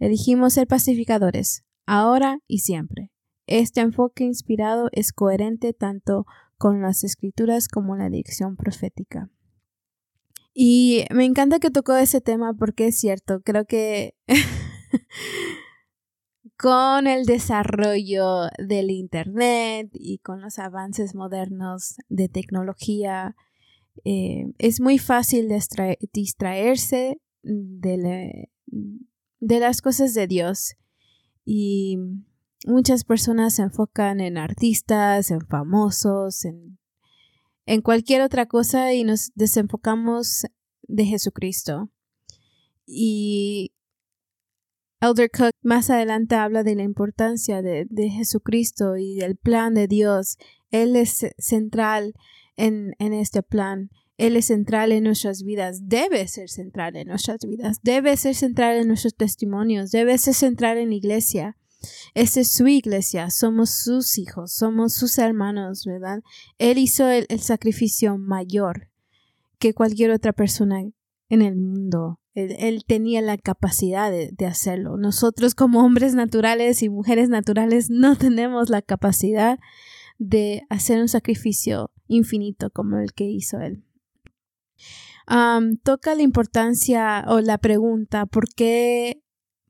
Elegimos ser pacificadores, ahora y siempre. Este enfoque inspirado es coherente tanto con las escrituras como la dirección profética. Y me encanta que tocó ese tema porque es cierto, creo que con el desarrollo del Internet y con los avances modernos de tecnología, eh, es muy fácil distraerse de, de las cosas de Dios. Y muchas personas se enfocan en artistas, en famosos, en en cualquier otra cosa y nos desenfocamos de Jesucristo. Y Elder Cook más adelante habla de la importancia de, Jesucristo y del plan de Dios. Él es central en, en este plan. Él es central en nuestras vidas, debe ser central en nuestras vidas, debe ser central en nuestros testimonios, debe ser central en la iglesia. Esta es su iglesia, somos sus hijos, somos sus hermanos, ¿verdad? Él hizo el, sacrificio mayor que cualquier otra persona en el mundo. Él, tenía la capacidad de, de, hacerlo. Nosotros como hombres naturales y mujeres naturales no tenemos la capacidad de hacer un sacrificio infinito como el que hizo él. toca la importancia o la pregunta ¿por qué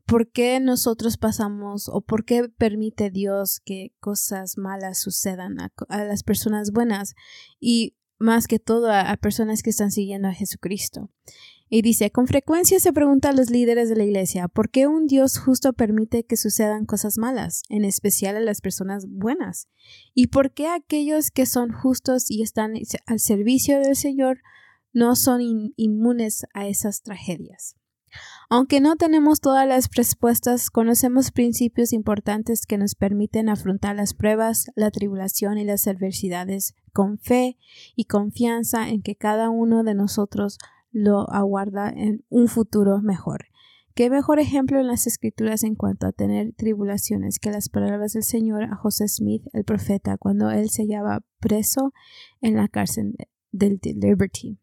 ¿por qué nosotros pasamos o por qué permite Dios que cosas malas sucedan a, las personas buenas y más que todo a, personas que están siguiendo a Jesucristo? Y dice, con frecuencia se pregunta a los líderes de la iglesia, ¿por qué un Dios justo permite que sucedan cosas malas, en especial a las personas buenas? ¿Y por qué aquellos que son justos y están al servicio del Señor no son inmunes a esas tragedias? Aunque no tenemos todas las respuestas, conocemos principios importantes que nos permiten afrontar las pruebas, la tribulación y las adversidades con fe y confianza en que cada uno de nosotros lo aguarda en un futuro mejor. ¿Qué mejor ejemplo en las escrituras en cuanto a tener tribulaciones que las palabras del Señor a José Smith, el profeta, cuando él se hallaba preso en la cárcel del Liberty?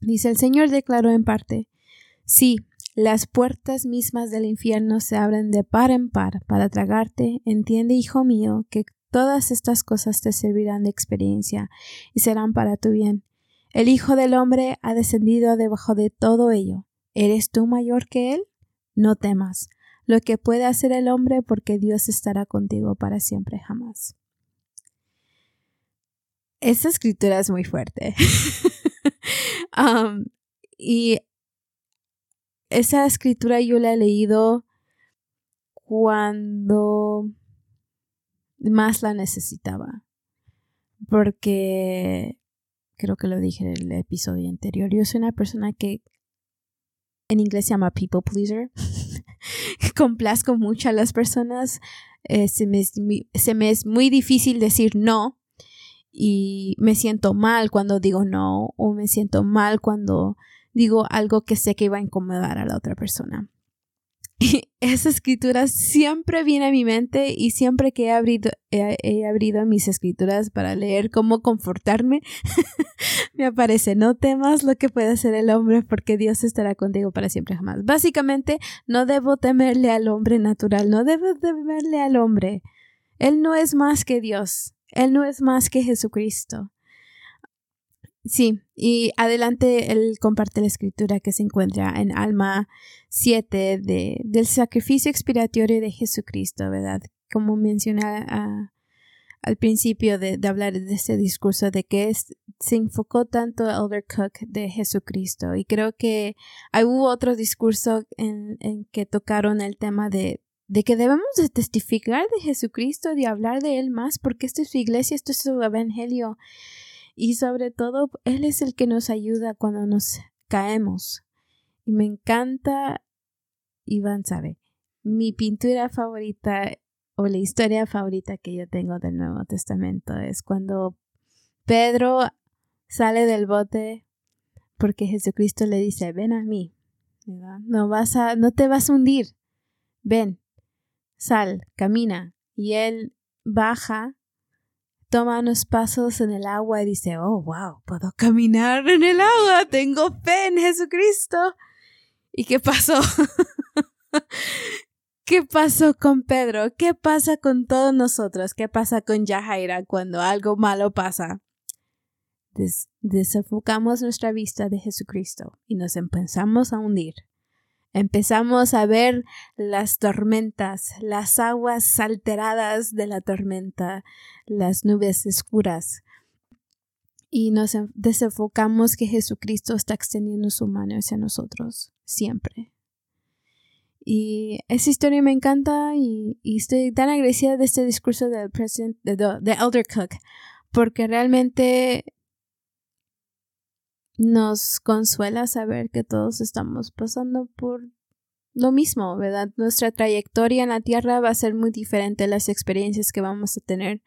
Dice el Señor declaró en parte, Sí, las puertas mismas del infierno se abren de par en par para tragarte. Entiende, hijo mío, que todas estas cosas te servirán de experiencia y serán para tu bien. El Hijo del Hombre ha descendido debajo de todo ello. ¿Eres tú mayor que Él? No temas lo que puede hacer el hombre porque Dios estará contigo para siempre jamás. Esa escritura es muy fuerte. Um, y esa escritura yo la he leído cuando más la necesitaba. Porque creo que lo dije en el episodio anterior. Yo soy una persona que en inglés se llama people pleaser. Complazco mucho a las personas. Eh, se, me es se me es muy difícil decir no. y me siento mal cuando digo no o me siento mal cuando digo algo que sé que va a incomodar a la otra persona. Y esa escritura siempre viene a mi mente y siempre que he abrido, he, abrido mis escrituras para leer cómo confortarme, me aparece, no temas lo que puede hacer el hombre porque Dios estará contigo para siempre jamás. Básicamente, no debo temerle al hombre natural, no debo temerle al hombre. Él no es más que Dios, Él no es más que Jesucristo. Sí, y adelante él comparte la escritura que se encuentra en Alma 7 de, del sacrificio expiratorio de Jesucristo, ¿verdad? Como mencioné al principio de, hablar de este discurso, de que se enfocó tanto Elder Cook de Jesucristo. Y creo que hubo otro discurso en, en que tocaron el tema de, de que debemos de testificar de Jesucristo, de hablar de Él más, porque esta es su iglesia, esto es su evangelio. Y sobre todo, Él es el que nos ayuda cuando nos caemos. Y me encanta, Iván sabe, mi pintura favorita o la historia favorita que yo tengo del Nuevo Testamento es cuando Pedro sale del bote porque Jesucristo le dice, ven a mí, no vas a, no te vas a hundir, ven, sal, camina. Y él baja toma unos pasos en el agua y dice, oh, wow, puedo caminar en el agua, tengo fe en Jesucristo. ¿Y qué pasó? ¿Qué pasó con Pedro? ¿Qué pasa con todos nosotros? ¿Qué pasa con Yahaira cuando algo malo pasa? desenfocamos nuestra vista de Jesucristo y nos empezamos a hundir. Empezamos a ver las tormentas, las aguas alteradas de la tormenta, las nubes oscuras. Y nos desenfocamos que Jesucristo está extendiendo su mano hacia nosotros, siempre. Y esa historia me encanta y, estoy tan agradecida de este discurso del presidente, de Elder Cook, porque realmente nos consuela saber que todos estamos pasando por lo mismo, ¿verdad? Nuestra trayectoria en la Tierra va a ser muy diferente, las experiencias que vamos a tener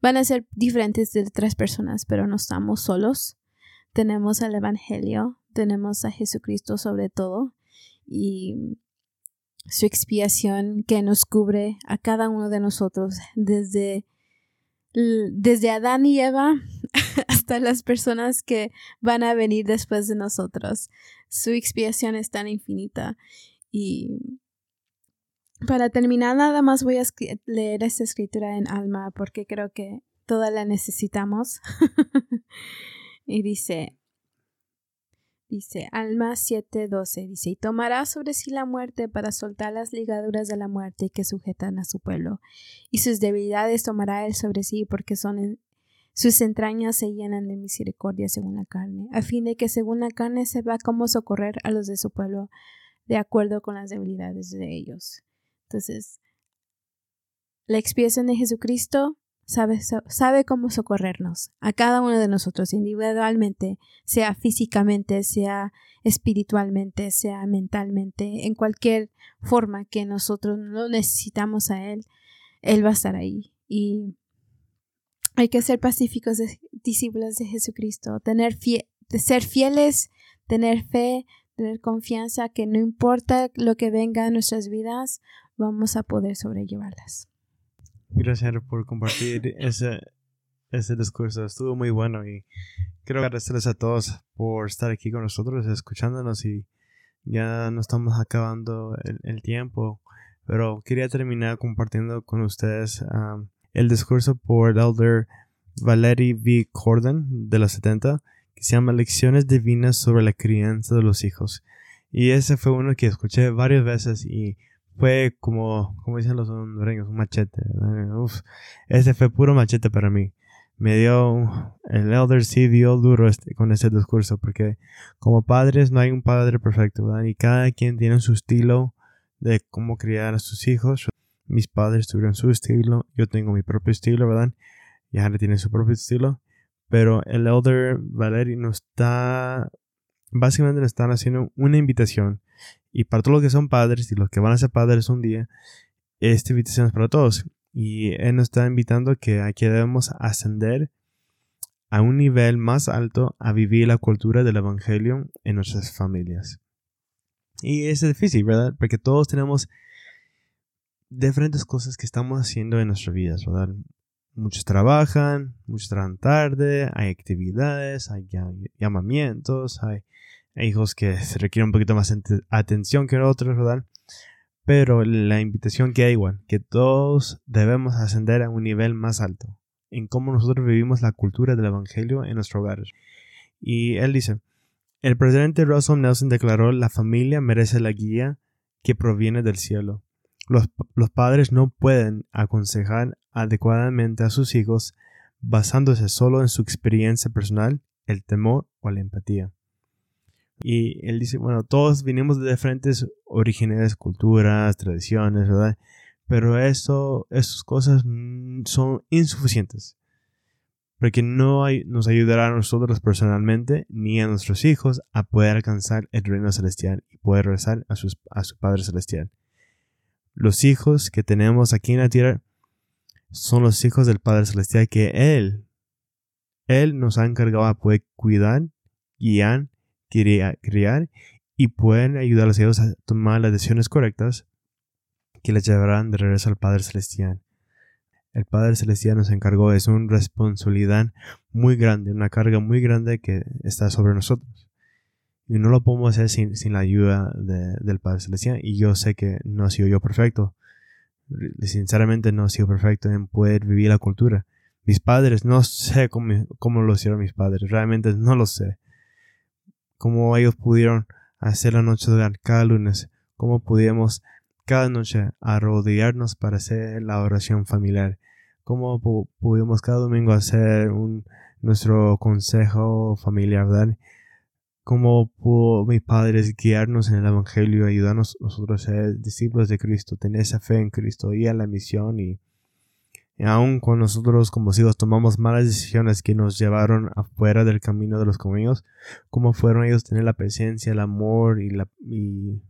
van a ser diferentes de otras personas, pero no estamos solos. Tenemos el Evangelio, tenemos a Jesucristo sobre todo y su expiación que nos cubre a cada uno de nosotros desde desde Adán y Eva hasta las personas que van a venir después de nosotros. Su expiación es tan infinita. Y para terminar, nada más voy a leer esta escritura en alma porque creo que toda la necesitamos. y dice, Dice, Alma 7:12, dice, y tomará sobre sí la muerte para soltar las ligaduras de la muerte que sujetan a su pueblo, y sus debilidades tomará él sobre sí, porque son sus entrañas se llenan de misericordia según la carne, a fin de que según la carne se va cómo socorrer a los de su pueblo, de acuerdo con las debilidades de ellos. Entonces, la expiación de Jesucristo sabe, sabe cómo socorrernos a cada uno de nosotros individualmente, sea físicamente, sea espiritualmente, sea mentalmente, en cualquier forma que nosotros no necesitamos a Él, Él va a estar ahí. Y hay que ser pacíficos, discípulos de Jesucristo, tener ser fieles, tener fe, tener confianza que no importa lo que venga en nuestras vidas, vamos a poder sobrellevarlas. Gracias por compartir ese, ese discurso. Estuvo muy bueno y quiero agradecerles a todos por estar aquí con nosotros, escuchándonos y ya no estamos acabando el, tiempo, pero quería terminar compartiendo con ustedes um, el discurso por Elder Valerie V. Corden de los 70 que se llama Lecciones Divinas sobre la crianza de los hijos. Y ese fue uno que escuché varias veces y fue como, como dicen los hondureños, un machete. Ese fue puro machete para mí. Me dio, el elder sí dio duro este, con ese discurso, porque como padres no hay un padre perfecto. Y cada quien tiene su estilo de cómo criar a sus hijos. Mis padres tuvieron su estilo, yo tengo mi propio estilo, ¿verdad? Y tiene su propio estilo. Pero el elder Valery nos está, básicamente nos están haciendo una invitación y para todos los que son padres y los que van a ser padres un día, esta invitación es para todos. Y Él nos está invitando que aquí debemos ascender a un nivel más alto a vivir la cultura del Evangelio en nuestras familias. Y es difícil, ¿verdad? Porque todos tenemos diferentes cosas que estamos haciendo en nuestras vidas, ¿verdad? Muchos trabajan, muchos trabajan tarde, hay actividades, hay llamamientos, hay hijos que se requieren un poquito más atención que otros, ¿verdad? Pero la invitación que hay igual, que todos debemos ascender a un nivel más alto en cómo nosotros vivimos la cultura del Evangelio en nuestro hogar. Y él dice, el presidente Russell Nelson declaró, la familia merece la guía que proviene del cielo. Los, padres no pueden aconsejar adecuadamente a sus hijos basándose solo en su experiencia personal, el temor o la empatía. Y él dice, bueno, todos vinimos de diferentes orígenes, culturas, tradiciones, ¿verdad? Pero eso, esas cosas son insuficientes. Porque no nos ayudará a nosotros personalmente ni a nuestros hijos a poder alcanzar el reino celestial y poder rezar a, a su Padre Celestial. Los hijos que tenemos aquí en la tierra son los hijos del Padre Celestial que Él, Él nos ha encargado a poder cuidar, guiar criar y pueden ayudar a los hijos a tomar las decisiones correctas que les llevarán de regreso al Padre Celestial. El Padre Celestial nos encargó, es una responsabilidad muy grande, una carga muy grande que está sobre nosotros. Y no lo podemos hacer sin, sin la ayuda del Padre Celestial. Y yo sé que no he sido yo perfecto. Sinceramente no he sido perfecto en poder vivir la cultura. Mis padres, no sé cómo, cómo lo hicieron mis padres. Realmente no lo sé cómo ellos pudieron hacer la noche de cada lunes, cómo pudimos cada noche arrodillarnos para hacer la oración familiar, cómo pudimos cada domingo hacer nuestro consejo familiar, ¿verdad? Cómo pudo mis padres guiarnos en el Evangelio, ayudarnos nosotros a ser discípulos de Cristo, tener esa fe en Cristo, y a la misión y y aun cuando nosotros como hijos tomamos malas decisiones que nos llevaron afuera del camino de los caminos, ¿cómo fueron ellos tener la presencia, el amor y la, y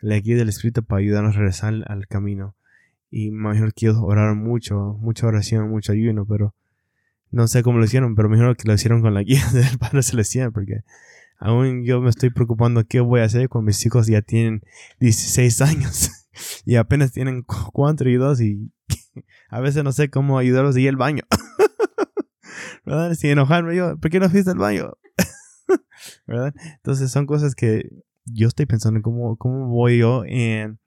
la guía del Espíritu para ayudarnos a regresar al, camino? Y mejor que ellos oraron mucho, mucha oración, mucho ayuno, pero no sé cómo lo hicieron, pero mejor que lo hicieron con la guía del Padre Celestial, porque aún yo me estoy preocupando qué voy a hacer cuando mis hijos ya tienen 16 años y apenas tienen 4 y 2 y a veces no sé cómo ayudarlos a ir al baño. ¿Verdad? Sin enojarme yo, ¿por qué no fuiste al baño? ¿Verdad? Entonces son cosas que yo estoy pensando en cómo, cómo voy yo en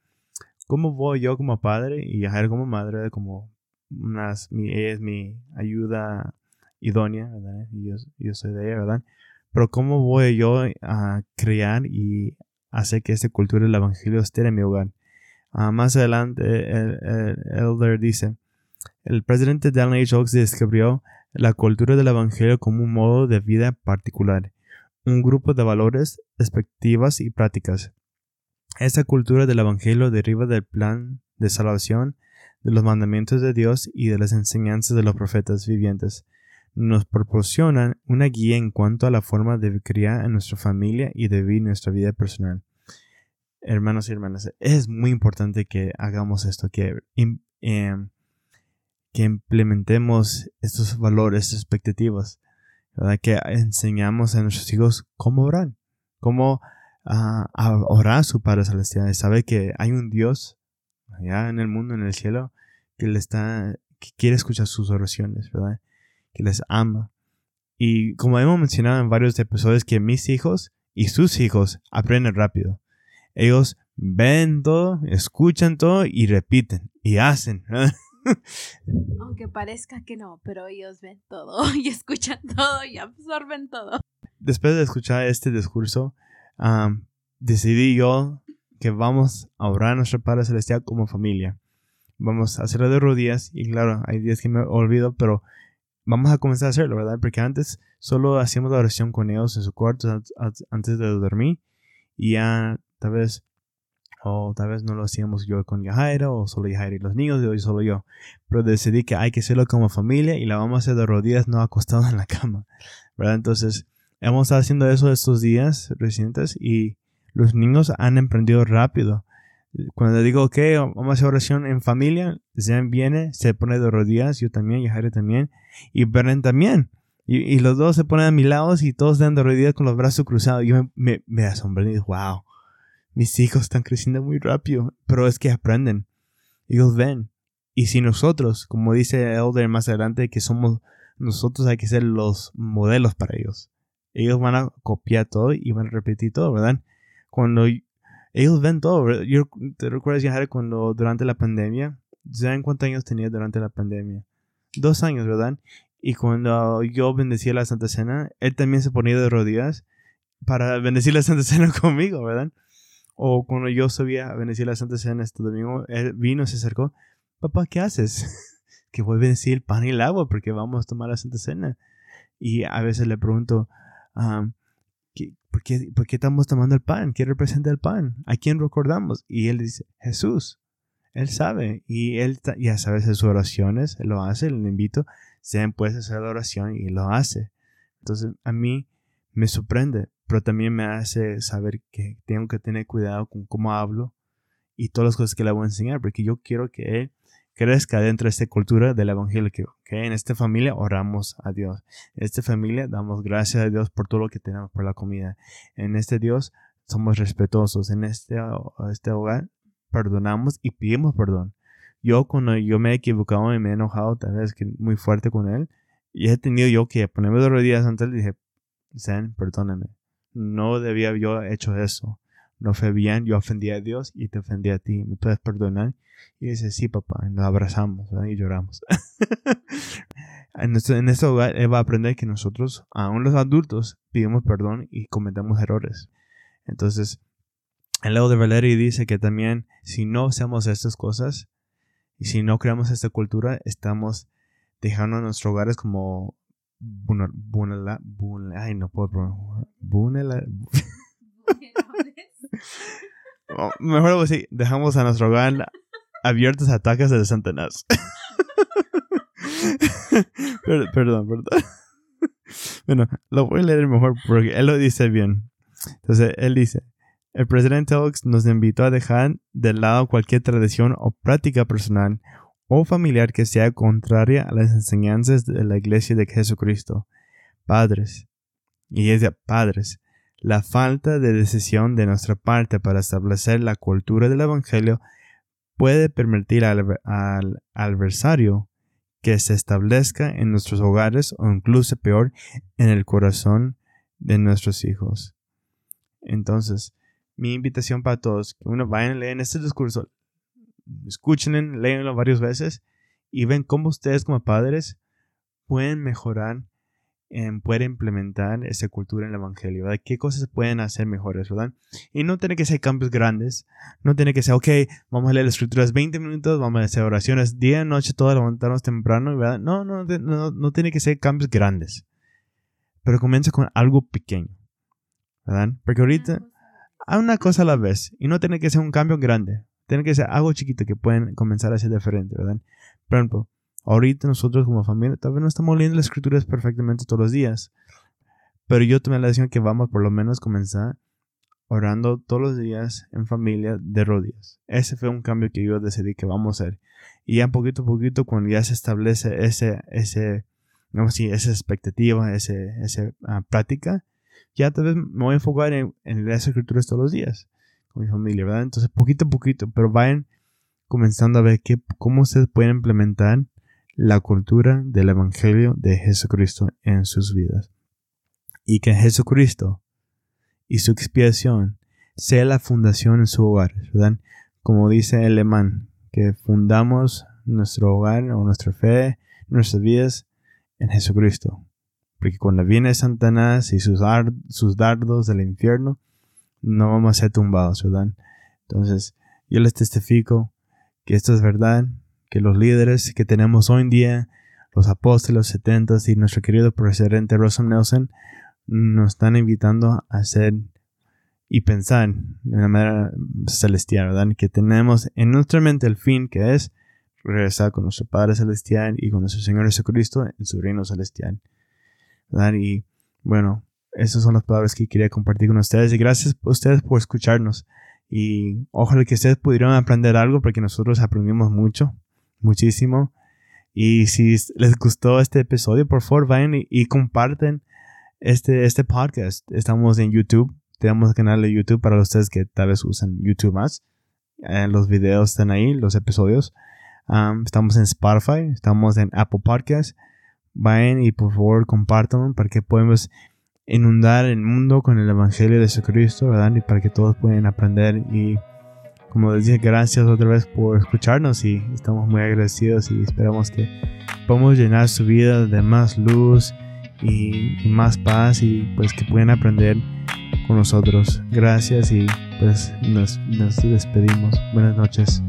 cómo voy yo como padre y Jair como madre, como unas, ella es mi ayuda idónea, ¿verdad? Y yo, yo soy de ella, ¿verdad? Pero cómo voy yo a crear y hacer que esta cultura del evangelio esté en mi hogar. Ah, más adelante, el, Elder dice, el presidente Dallin H. Oaks describió la cultura del Evangelio como un modo de vida particular, un grupo de valores, expectativas y prácticas. Esta cultura del Evangelio deriva del plan de salvación, de los mandamientos de Dios y de las enseñanzas de los profetas vivientes. Nos proporcionan una guía en cuanto a la forma de criar en nuestra familia y de vivir nuestra vida personal hermanos y hermanas, es muy importante que hagamos esto, que, em, que implementemos estos valores, estas expectativas, ¿verdad? que enseñamos a nuestros hijos cómo orar, cómo uh, orar a su Padre Celestial, sabe que hay un Dios allá en el mundo, en el cielo, que le está, que quiere escuchar sus oraciones, ¿verdad? Que les ama. Y como hemos mencionado en varios episodios, que mis hijos y sus hijos aprenden rápido. Ellos ven todo, escuchan todo y repiten y hacen. Aunque parezca que no, pero ellos ven todo y escuchan todo y absorben todo. Después de escuchar este discurso, decidí yo que vamos a orar a nuestro Padre Celestial como familia. Vamos a hacerlo de rodillas y claro, hay días que me olvido, pero vamos a comenzar a hacerlo, ¿verdad? Porque antes solo hacíamos la oración con ellos en su cuarto antes de dormir y ya Tal vez, o tal vez no lo hacíamos yo con Yajaira, o solo Yajaira y los niños, y hoy solo yo. Pero decidí que hay que hacerlo como familia y la vamos a hacer de rodillas, no acostado en la cama. ¿Verdad? Entonces, hemos estado haciendo eso estos días recientes y los niños han emprendido rápido. Cuando digo, ok, vamos a hacer oración en familia, Zen viene, se pone de rodillas, yo también, Yajaira también, y Beren también. Y, los dos se ponen a mi lado y todos dan de rodillas con los brazos cruzados. Y yo me, me, asombré y dije, wow, mis hijos están creciendo muy rápido. Pero es que aprenden. Ellos ven. Y si nosotros, como dice Elder más adelante, que somos nosotros hay que ser los modelos para ellos. Ellos van a copiar todo y van a repetir todo, ¿verdad? Cuando ellos ven todo, Yo, ¿te recuerdas, Yahara, cuando durante la pandemia, ¿saben cuántos años tenía durante la pandemia? Dos años, ¿verdad? Y cuando yo bendecía la Santa Cena, él también se ponía de rodillas para bendecir la Santa Cena conmigo, ¿verdad? O cuando yo subía a bendecir la Santa Cena este domingo, él vino, se acercó, papá, ¿qué haces? que voy a bendecir el pan y el agua porque vamos a tomar la Santa Cena. Y a veces le pregunto, ¿por, qué, ¿por, qué, estamos tomando el pan? ¿Qué representa el pan? ¿A quién recordamos? Y él dice, Jesús. Él sabe y él ya sabe hacer sus oraciones, lo hace, le invito, se puede hacer la oración y lo hace. Entonces a mí me sorprende, pero también me hace saber que tengo que tener cuidado con cómo hablo y todas las cosas que le voy a enseñar, porque yo quiero que él crezca dentro de esta cultura del evangelio que, en esta familia oramos a Dios. En esta familia damos gracias a Dios por todo lo que tenemos, por la comida. En este Dios somos respetuosos. En este, este hogar perdonamos y pedimos perdón. Yo cuando yo me he equivocado y me he enojado tal vez que muy fuerte con él, y he tenido yo que ponerme de rodillas ante él y dije, Zen, perdóname. No debía yo hecho eso no fue bien, yo ofendí a Dios y te ofendí a ti, ¿me puedes perdonar? Y dice, sí, papá, y nos abrazamos y lloramos. en, este, en este hogar, él va a aprender que nosotros, aún los adultos, pedimos perdón y cometemos errores. Entonces, el lado de Valery dice que también, si no hacemos estas cosas, y si no creamos esta cultura, estamos dejando a nuestros hogares como... ay, no puedo... mejor así, dejamos a nuestro hogar abiertos a ataques de Satanás. perdón, perdón. bueno, lo voy a leer mejor porque él lo dice bien. Entonces, él dice, el presidente Oaks nos invitó a dejar de lado cualquier tradición o práctica personal o familiar que sea contraria a las enseñanzas de la iglesia de Jesucristo. Padres, y es de padres, la falta de decisión de nuestra parte para establecer la cultura del Evangelio puede permitir al, adversario que se establezca en nuestros hogares o incluso peor en el corazón de nuestros hijos. Entonces, mi invitación para todos, que uno vayan a leer este discurso, escúchenlo, léanlo varias veces y ven cómo ustedes como padres pueden mejorar puede implementar esa cultura en el Evangelio, ¿verdad? ¿Qué cosas pueden hacer mejores, verdad? Y no tiene que ser cambios grandes, no tiene que ser, ok, vamos a leer las escrituras 20 minutos, vamos a hacer oraciones día, noche, todo, levantarnos temprano, ¿verdad? No, no, no, no tiene que ser cambios grandes, pero comienza con algo pequeño, ¿verdad? Porque ahorita hay una cosa a la vez y no tiene que ser un cambio grande, tiene que ser algo chiquito que pueden comenzar a ser diferente, ¿verdad? Por ejemplo, Ahorita nosotros como familia tal vez no estamos leyendo las escrituras perfectamente todos los días. Pero yo tomé la decisión que vamos por lo menos comenzar orando todos los días en familia de rodillas. Ese fue un cambio que yo decidí que vamos a hacer. Y ya poquito a poquito, cuando ya se establece ese, ese, digamos así, esa expectativa, ese, esa ah, práctica, ya tal vez me voy a enfocar en, en las escrituras todos los días con mi familia, ¿verdad? Entonces, poquito a poquito, pero vayan comenzando a ver qué, cómo ustedes pueden implementar la cultura del Evangelio de Jesucristo en sus vidas. Y que Jesucristo y su expiación sea la fundación en su hogar, ¿verdad? Como dice el alemán, que fundamos nuestro hogar o nuestra fe, nuestras vidas en Jesucristo. Porque cuando viene Satanás y sus, sus dardos del infierno, no vamos a ser tumbados, ¿verdad? Entonces, yo les testifico que esto es verdad, que los líderes que tenemos hoy en día, los apóstoles, los setentas y nuestro querido presidente Russell Nelson, nos están invitando a hacer y pensar de una manera celestial, ¿verdad? Que tenemos en nuestra mente el fin que es regresar con nuestro Padre Celestial y con nuestro Señor Jesucristo en su reino celestial. ¿Verdad? Y bueno, esas son las palabras que quería compartir con ustedes y gracias a ustedes por escucharnos. Y ojalá que ustedes pudieran aprender algo porque nosotros aprendimos mucho muchísimo. Y si les gustó este episodio, por favor vayan y, comparten este, este podcast. Estamos en YouTube. Tenemos canal de YouTube para ustedes que tal vez usan YouTube más. Eh, los videos están ahí, los episodios. estamos en Spotify, estamos en Apple Podcasts. Vayan y por favor compartan para que podamos inundar el mundo con el Evangelio de Jesucristo, ¿verdad? Y para que todos puedan aprender. Y como les dije, gracias otra vez por escucharnos y estamos muy agradecidos y esperamos que podamos llenar su vida de más luz y, más paz y pues que puedan aprender con nosotros. Gracias y pues nos, nos despedimos. Buenas noches.